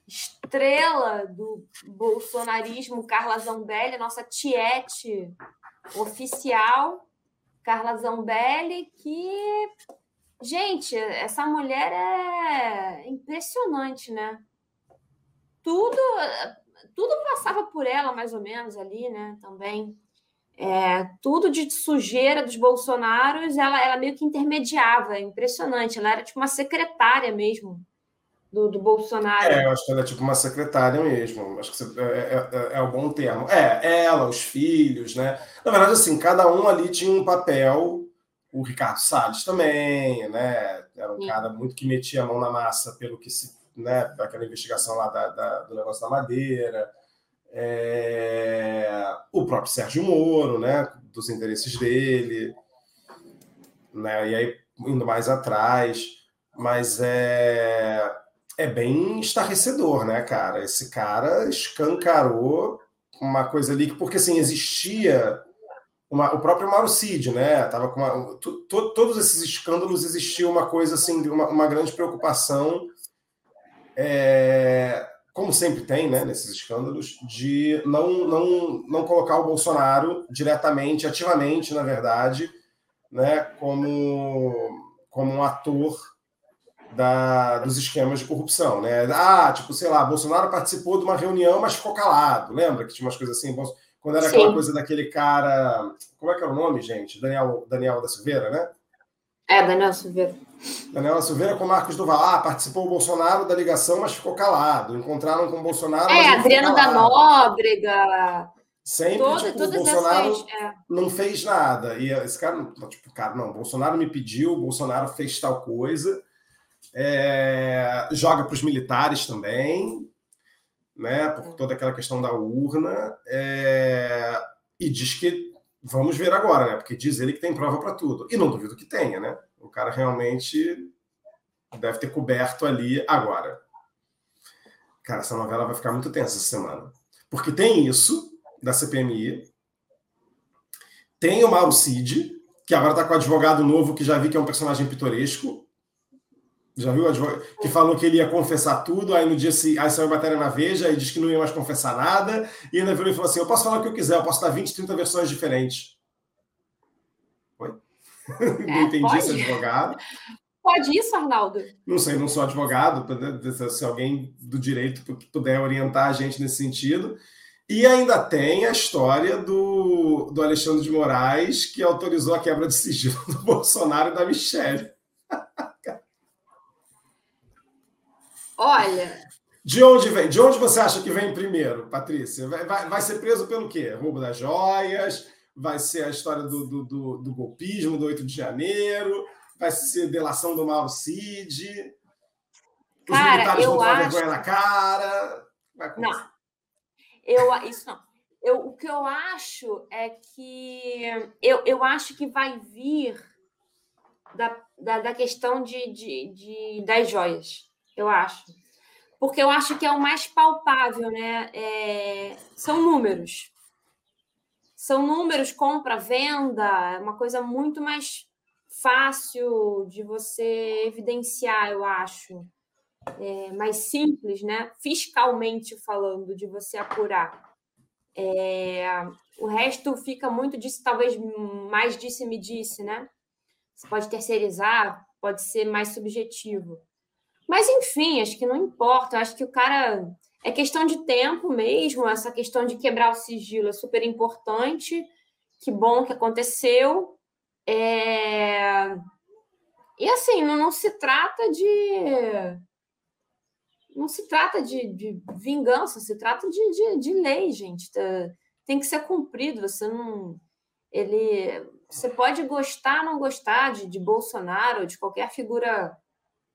estrela do bolsonarismo, Carla Zambelli, nossa tiete oficial, Carla Zambelli, que, gente, essa mulher é impressionante, né? Tudo, tudo passava por ela, mais ou menos, ali, né? Também. É, tudo de sujeira dos Bolsonaros, ela, ela meio que intermediava, impressionante. Ela era tipo uma secretária mesmo do, do Bolsonaro. É, eu acho que ela é tipo uma secretária mesmo. Acho que você, é, é, é, é o bom termo. É, ela, os filhos, né? Na verdade, assim, cada um ali tinha um papel. O Ricardo Salles também, né? Era um Sim. cara muito que metia a mão na massa pelo que se. Né, aquela investigação lá da, da, do negócio da madeira. É, o próprio Sérgio Moro, né? Dos interesses dele. Né, e aí, indo mais atrás. Mas é é bem estarrecedor, né, cara? Esse cara escancarou uma coisa ali, porque assim, existia uma, o próprio Mauro Cid, né? Tava com uma, to, todos esses escândalos existia uma coisa assim, uma, uma grande preocupação, é, como sempre tem, né, nesses escândalos, de não, não, não colocar o Bolsonaro diretamente, ativamente, na verdade, né, como, como um ator da, dos esquemas de corrupção, né? Ah, tipo, sei lá, Bolsonaro participou de uma reunião, mas ficou calado. Lembra que tinha umas coisas assim? Quando era Sim. aquela coisa daquele cara. Como é que é o nome, gente? Daniel, Daniel da Silveira, né? É, Daniel Silveira. Daniel da Silveira com Marcos Duval. Ah, participou o Bolsonaro da ligação, mas ficou calado. Encontraram com o Bolsonaro. É, Adriano da Nóbrega. Sempre, Toda, tipo, o Bolsonaro essas, é. não fez nada. E esse cara, tipo, cara, não, Bolsonaro me pediu, Bolsonaro fez tal coisa é, joga para os militares também, né, por toda aquela questão da urna, é, e diz que vamos ver agora, né, porque diz ele que tem prova para tudo. E não duvido que tenha, né? O cara realmente deve ter coberto ali agora. Cara, essa novela vai ficar muito tensa essa semana. Porque tem isso da CPMI, tem o Mauro Cid, que agora está com o advogado novo, que já vi que é um personagem pitoresco, já viu? Que falou que ele ia confessar tudo, aí no dia se aí saiu a matéria na Veja e disse que não ia mais confessar nada, e ainda virou e falou assim: eu posso falar o que eu quiser, eu posso dar 20, 30 versões diferentes. Oi? [LAUGHS] É, não entendi pode. esse advogado. Pode isso, Arnaldo? Não sei, não sou advogado, se alguém do direito puder orientar a gente nesse sentido. E ainda tem a história do, do Alexandre de Moraes, que autorizou a quebra de sigilo [LAUGHS] do Bolsonaro e da Michelle. Olha. De onde vem? De onde você acha que vem primeiro, Patrícia? Vai, vai, vai ser preso pelo quê? Roubo das joias? Vai ser a história do, do, do, do golpismo do 8 de janeiro? Vai ser delação do Mauro Cid? Os Cara, militares vão tomar acho- vergonha na cara. Vai. Não. Eu, isso não. Eu, o que eu acho é que eu, eu acho que vai vir da, da, da questão de, de, de- das joias. Eu acho. Porque eu acho que é o mais palpável, né? É, são números. São números, compra, venda, é uma coisa muito mais fácil de você evidenciar, eu acho É mais simples, né? Fiscalmente falando, de você apurar. É, o resto fica muito disso, talvez mais disse-me disse, né? Você pode terceirizar, pode ser mais subjetivo. Mas, enfim, acho que não importa. Acho que o cara. É questão de tempo mesmo. Essa questão de quebrar o sigilo é super importante. Que bom que aconteceu. É... E assim, não, não se trata de não se trata de, de vingança, se trata de, de, de, lei, gente. Tem que ser cumprido. Você não. Ele. Você pode gostar não gostar de, de Bolsonaro, de qualquer figura,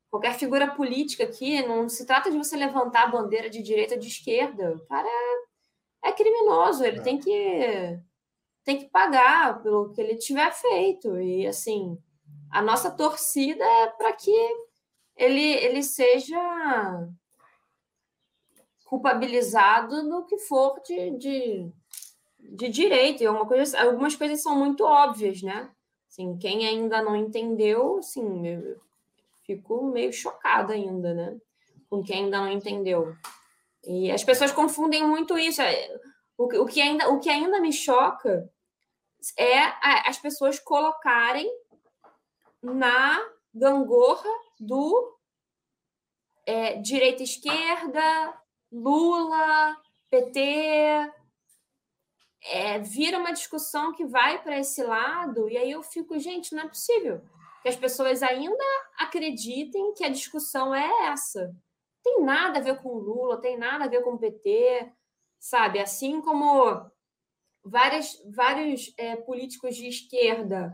qualquer figura política aqui. Não se trata de você levantar a bandeira de direita ou de esquerda. O cara é, é criminoso, ele é. tem que tem que pagar pelo que ele tiver feito. E assim, a nossa torcida é para que ele, ele seja culpabilizado no que for de, de, de direito. E uma coisa, algumas coisas são muito óbvias, né? Assim, quem ainda não entendeu, assim, eu fico meio chocada ainda, né? Com quem ainda não entendeu. E as pessoas confundem muito isso. O, o, que, ainda, o que ainda me choca é as pessoas colocarem na gangorra do é, direita-esquerda, Lula, PT, é, vira uma discussão que vai para esse lado, e aí eu fico, gente, não é possível que as pessoas ainda acreditem que a discussão é essa. Tem nada a ver com Lula, tem nada a ver com PT, sabe? Assim como várias, vários é, políticos de esquerda,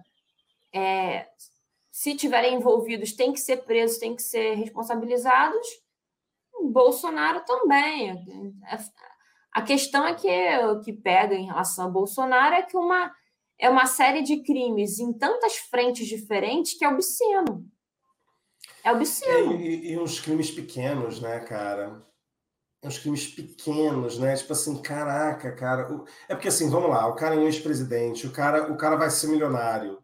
é, se tiverem envolvidos, têm que ser presos, têm que ser responsabilizados Bolsonaro também. A questão é que o que pega em relação a Bolsonaro é que uma, é uma série de crimes em tantas frentes diferentes que é obsceno. É obsceno. É, e, e, uns crimes pequenos, né, cara? Uns crimes pequenos, né? Tipo assim, caraca, cara. É porque assim, vamos lá, o cara é um ex-presidente, o cara, o cara vai ser milionário.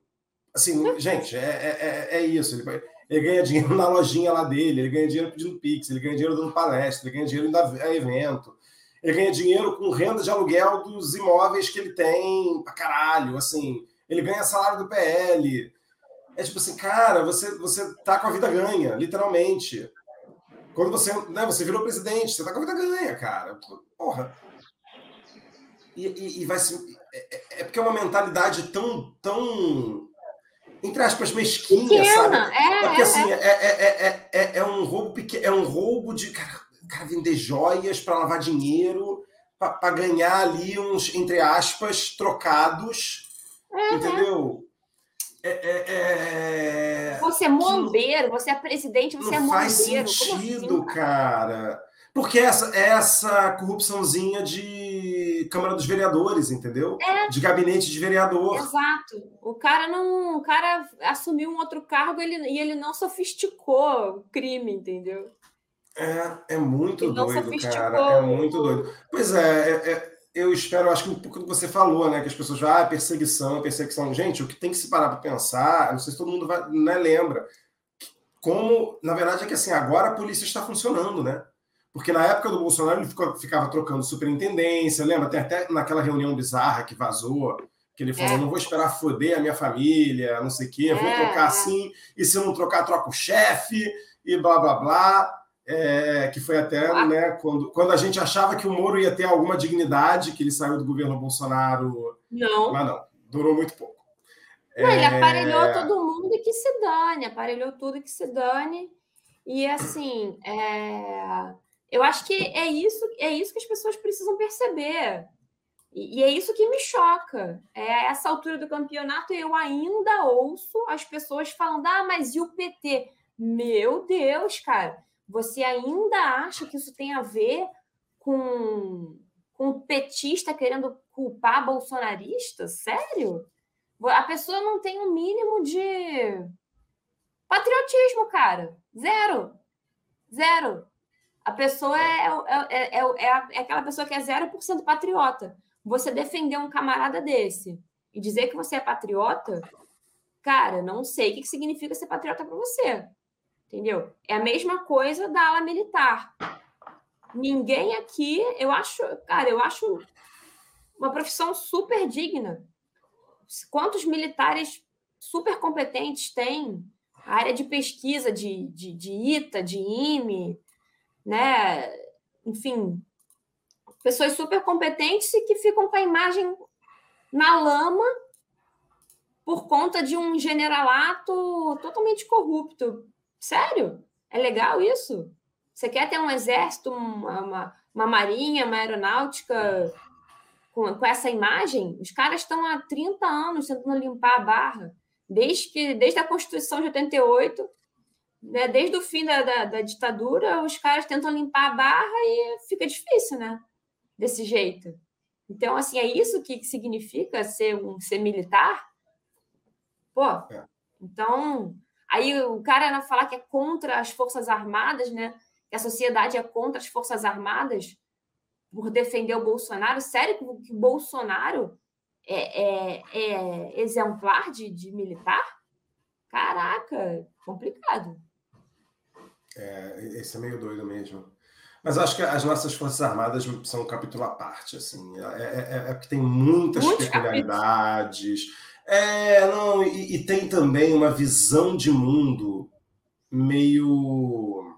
Assim, gente, é, é, é isso. Ele ele ganha dinheiro [LAUGHS] na lojinha lá dele, ele ganha dinheiro pedindo pix, ele ganha dinheiro dando palestra, ele ganha dinheiro indo a evento, ele ganha dinheiro com renda de aluguel dos imóveis que ele tem pra caralho, assim, ele ganha salário do PL. É tipo assim, cara, você, você tá com a vida ganha, literalmente. Quando você, né, você virou presidente, você tá com a vida ganha, cara. Porra. E, e, e vai ser. É, é porque é uma mentalidade tão, tão entre aspas, mesquinha, Pequena. sabe? É, é porque é, assim, é, é, é, é, um roubo pequeno, é um roubo de cara, cara vender joias para lavar dinheiro, para ganhar ali uns, entre aspas, trocados, uhum. entendeu? É, você é mombeiro, você é presidente, você é não mombeiro. faz sentido, assim? cara. Porque essa, essa corrupçãozinha de Câmara dos Vereadores, entendeu? É. De gabinete de vereador. Exato. O cara não. O cara assumiu um outro cargo ele, e ele não sofisticou o crime, entendeu? É, é muito doido, cara. É muito doido. Pois é, é, é, eu espero, acho que um pouco do que você falou, né? Que as pessoas falam, ah, perseguição, perseguição. Gente, o que tem que se parar para pensar, não sei se todo mundo vai, né, lembra, como, na verdade, é que assim, agora a polícia está funcionando, né? Porque na época do Bolsonaro ele ficou, ficava trocando superintendência, lembra? Tem até naquela reunião bizarra que vazou, que ele falou: é. não vou esperar foder a minha família, não sei o quê, vou é, trocar assim, e se não trocar, troca o chefe, e blá blá blá. É, que foi até ah. né, quando, quando a gente achava que o Moro ia ter alguma dignidade, que ele saiu do governo Bolsonaro. Não. Mas não, durou muito pouco. Não, ele aparelhou todo mundo e que se dane, aparelhou tudo e que se dane. E assim, é eu acho que é isso, é isso que as pessoas precisam perceber. E, e, é isso que me choca. É essa altura do campeonato eu ainda ouço as pessoas falando: ah, mas e o PT? Meu Deus, cara. Você ainda acha que isso tem a ver com, com petista querendo culpar bolsonarista? Sério? A pessoa não tem o um mínimo de patriotismo, cara. Zero. Zero. A pessoa é, é, é, é, é aquela pessoa que é 0% patriota. Você defender um camarada desse e dizer que você é patriota, cara, não sei o que significa ser patriota para você. Entendeu? É a mesma coisa da ala militar. Ninguém aqui, eu acho, cara, eu acho uma profissão super digna. Quantos militares super competentes tem? A área de pesquisa de, de, de ITA, de IME, né? Enfim, pessoas super competentes e que ficam com a imagem na lama por conta de um generalato totalmente corrupto. Sério? É legal isso? Você quer ter um exército, uma, uma, uma marinha, uma aeronáutica com, com, essa imagem? Os caras estão há 30 anos tentando limpar a barra. Desde, que, desde a Constituição de 88, né, desde o fim da, da, da ditadura, os caras tentam limpar a barra e fica difícil, né? Desse jeito. Então, assim, é isso que significa ser um ser militar? Pô, é. então, aí o cara falar que é contra as Forças Armadas, né? Que a sociedade é contra as Forças Armadas por defender o Bolsonaro. Sério que o Bolsonaro é, é, é exemplar de, de militar? Caraca, complicado. É, esse é meio doido mesmo. Mas acho que as nossas Forças Armadas são um capítulo à parte, assim. É, é, é, é porque tem muitas peculiaridades. É, não, e, e, tem também uma visão de mundo meio.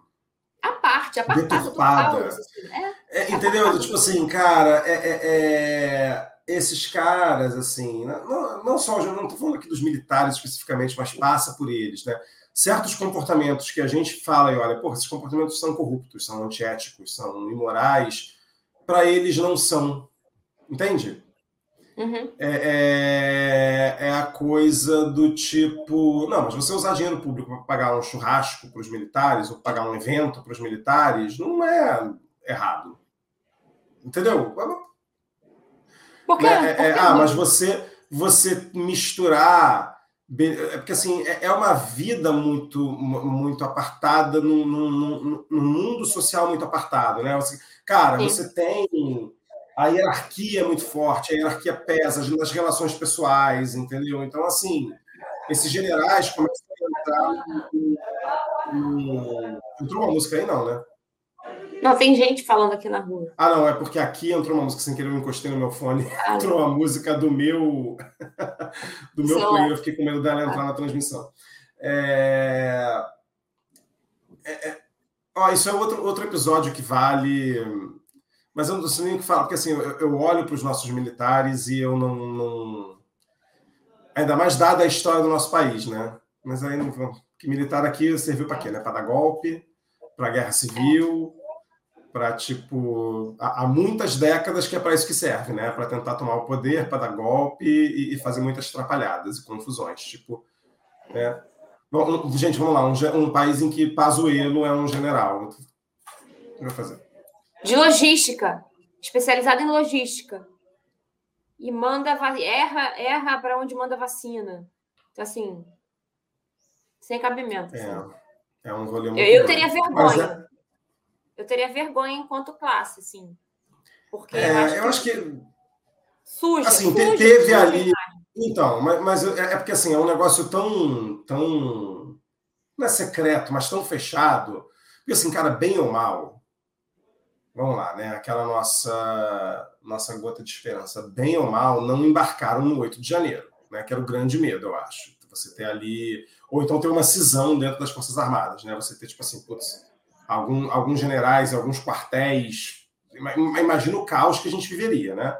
A parte, a parte deturpada. Assim, é, é, entendeu? Tipo assim, cara, é, esses caras, assim, não, não só, eu não estou falando aqui dos militares especificamente, mas passa por eles, né? certos comportamentos que a gente fala e olha, pô, esses comportamentos são corruptos, são antiéticos, são imorais, para eles não são. Entende? Uhum. É, é, é, a coisa do tipo. Não, mas você usar dinheiro público para pagar um churrasco para os militares ou pagar um evento para os militares não é errado. Entendeu? Porque, é, é, ah, mas você, você misturar é porque assim é, é uma vida muito muito apartada num, num, num mundo social muito apartado, né? Você, cara, Sim. você tem a hierarquia é muito forte, a hierarquia pesa nas relações pessoais, entendeu? Então assim, esses generais começam a entrar. Entrou uma música aí não, né? Não, tem gente falando aqui na rua. Ah, não, é porque aqui entrou uma música sem querer, eu encostei no meu fone. Ah, entrou uma música do meu [LAUGHS] do meu player, eu fiquei com medo dela entrar na transmissão. É... É, é... Ó, isso é outro, outro episódio que vale. Mas eu não sei nem o que falar, porque assim, eu, olho para os nossos militares e eu não, não, Ainda mais dada a história do nosso país, né? Mas aí. Que militar aqui serviu para quê? Né? Para dar golpe, para guerra civil para tipo há, há, muitas décadas que é para isso que serve, né? Para tentar tomar o poder, para dar golpe e, e, fazer muitas atrapalhadas e confusões, tipo, né? Bom, gente, vamos lá, um, um, país em que Pazuello é um general. O que vai fazer? De logística, especializado em logística. E manda erra, erra para onde manda vacina. Então, assim, sem cabimento. É, assim. é um rolê muito Eu, eu teria vergonha. É eu teria vergonha enquanto classe, assim. Porque é, eu, acho, eu que... acho que. Suja. Assim, suja, teve suja ali. Então, mas, mas, é, é porque assim, é um negócio tão. tão não é secreto, mas tão fechado. Porque assim, cara, bem ou mal. Vamos lá, né? Aquela nossa nossa gota de esperança, bem ou mal, não embarcaram no 8 de janeiro, né? Que era o grande medo, eu acho. Você ter ali. Ou então ter uma cisão dentro das Forças Armadas, né? Você ter, tipo assim, putz, algum, alguns generais, alguns quartéis. Imagina o caos que a gente viveria, né?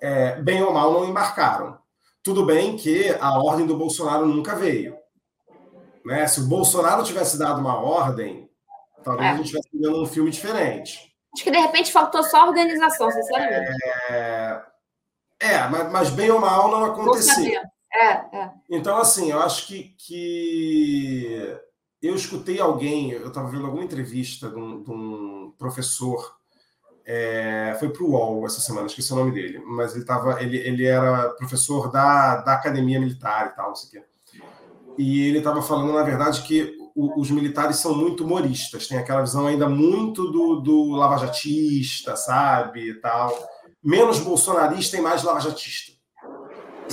É, bem ou mal, não embarcaram. Tudo bem que a ordem do Bolsonaro nunca veio. Né? Se o Bolsonaro tivesse dado uma ordem, talvez é. a gente estivesse vendo um filme diferente. Acho que de repente faltou só organização, sinceramente. É, é mas, mas, bem ou mal não aconteceu. É, é. Então, assim, eu acho que, que eu escutei alguém, eu estava vendo alguma entrevista de um, de um professor, é, foi para o UOL essa semana, esqueci o nome dele, mas ele, tava, ele, ele era professor da, da academia militar e tal, não sei o quê. E ele estava falando, na verdade, que o, os militares são muito humoristas, tem aquela visão ainda muito do, do lavajatista, sabe, e tal. Menos bolsonarista e mais lavajatista.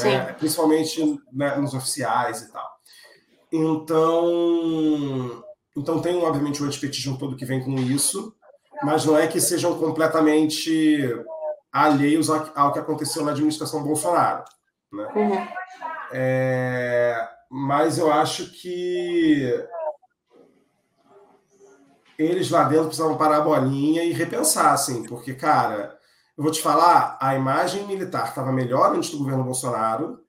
Né? Principalmente né, nos oficiais e tal. Então, então tem, obviamente, o antipetismo todo que vem com isso, mas não é que sejam completamente alheios ao que aconteceu na administração Bolsonaro. Né? Uhum. É, mas eu acho que eles lá dentro precisavam parar a bolinha e repensar, assim, porque, cara, eu vou te falar, a imagem militar estava melhor antes do governo Bolsonaro,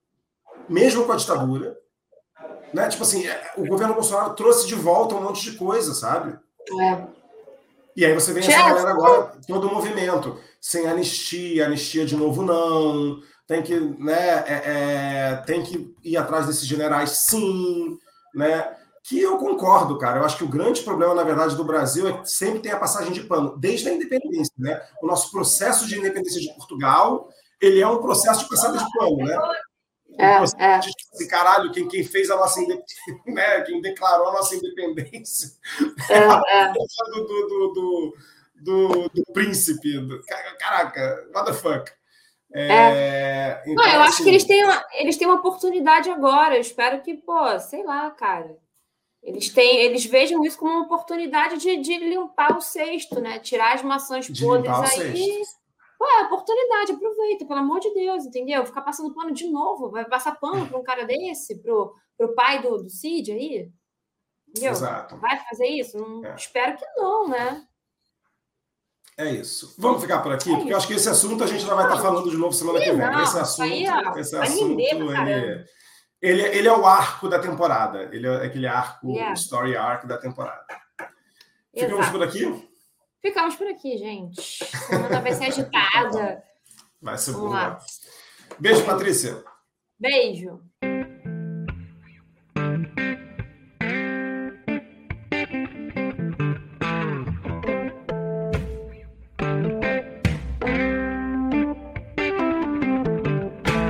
mesmo com a ditadura. Né? Tipo assim, é, o governo Bolsonaro trouxe de volta um monte de coisa, sabe? É. E aí você vem essa galera agora, todo o movimento, sem anistia, anistia de novo não, tem que, né, é, é, tem que ir atrás desses generais sim, né? Que eu concordo, cara. Eu acho que o grande problema, na verdade, do Brasil é que sempre tem a passagem de pano, desde a independência, né? O nosso processo de independência de Portugal, ele é um processo de passada de pano, né? É, é. De, assim, caralho, quem, quem fez a nossa independência, [LAUGHS] né? quem declarou a nossa independência é, [LAUGHS] é. Do, do, do, do, príncipe. Caraca, what the fuck? É. é. Então, Não, eu assim, acho que eles têm, uma, eles têm uma oportunidade agora. Eu espero que, pô, sei lá, cara. Eles têm, eles vejam isso como uma oportunidade de, de limpar o cesto, né? Tirar as maçãs podres aí. Pô, é oportunidade, aproveita, pelo amor de Deus, entendeu? Ficar passando pano de novo, vai passar pano para um cara desse, pro, pro pai do, do Cid aí? Entendeu? Exato. Vai fazer isso? Não, é. Espero que não, né? É isso. Vamos ficar por aqui, é porque eu acho que esse assunto a gente ainda vai estar falando de novo semana que vem. Esse assunto, aí, ó, esse assunto ele, ele, ele, é o arco da temporada. Ele é aquele arco, yeah. É. story arc da temporada. Ficamos Exato. por aqui? Ficamos por aqui, gente. Semana vai ser agitada. Vai ser boa. Beijo, Patrícia. Beijo.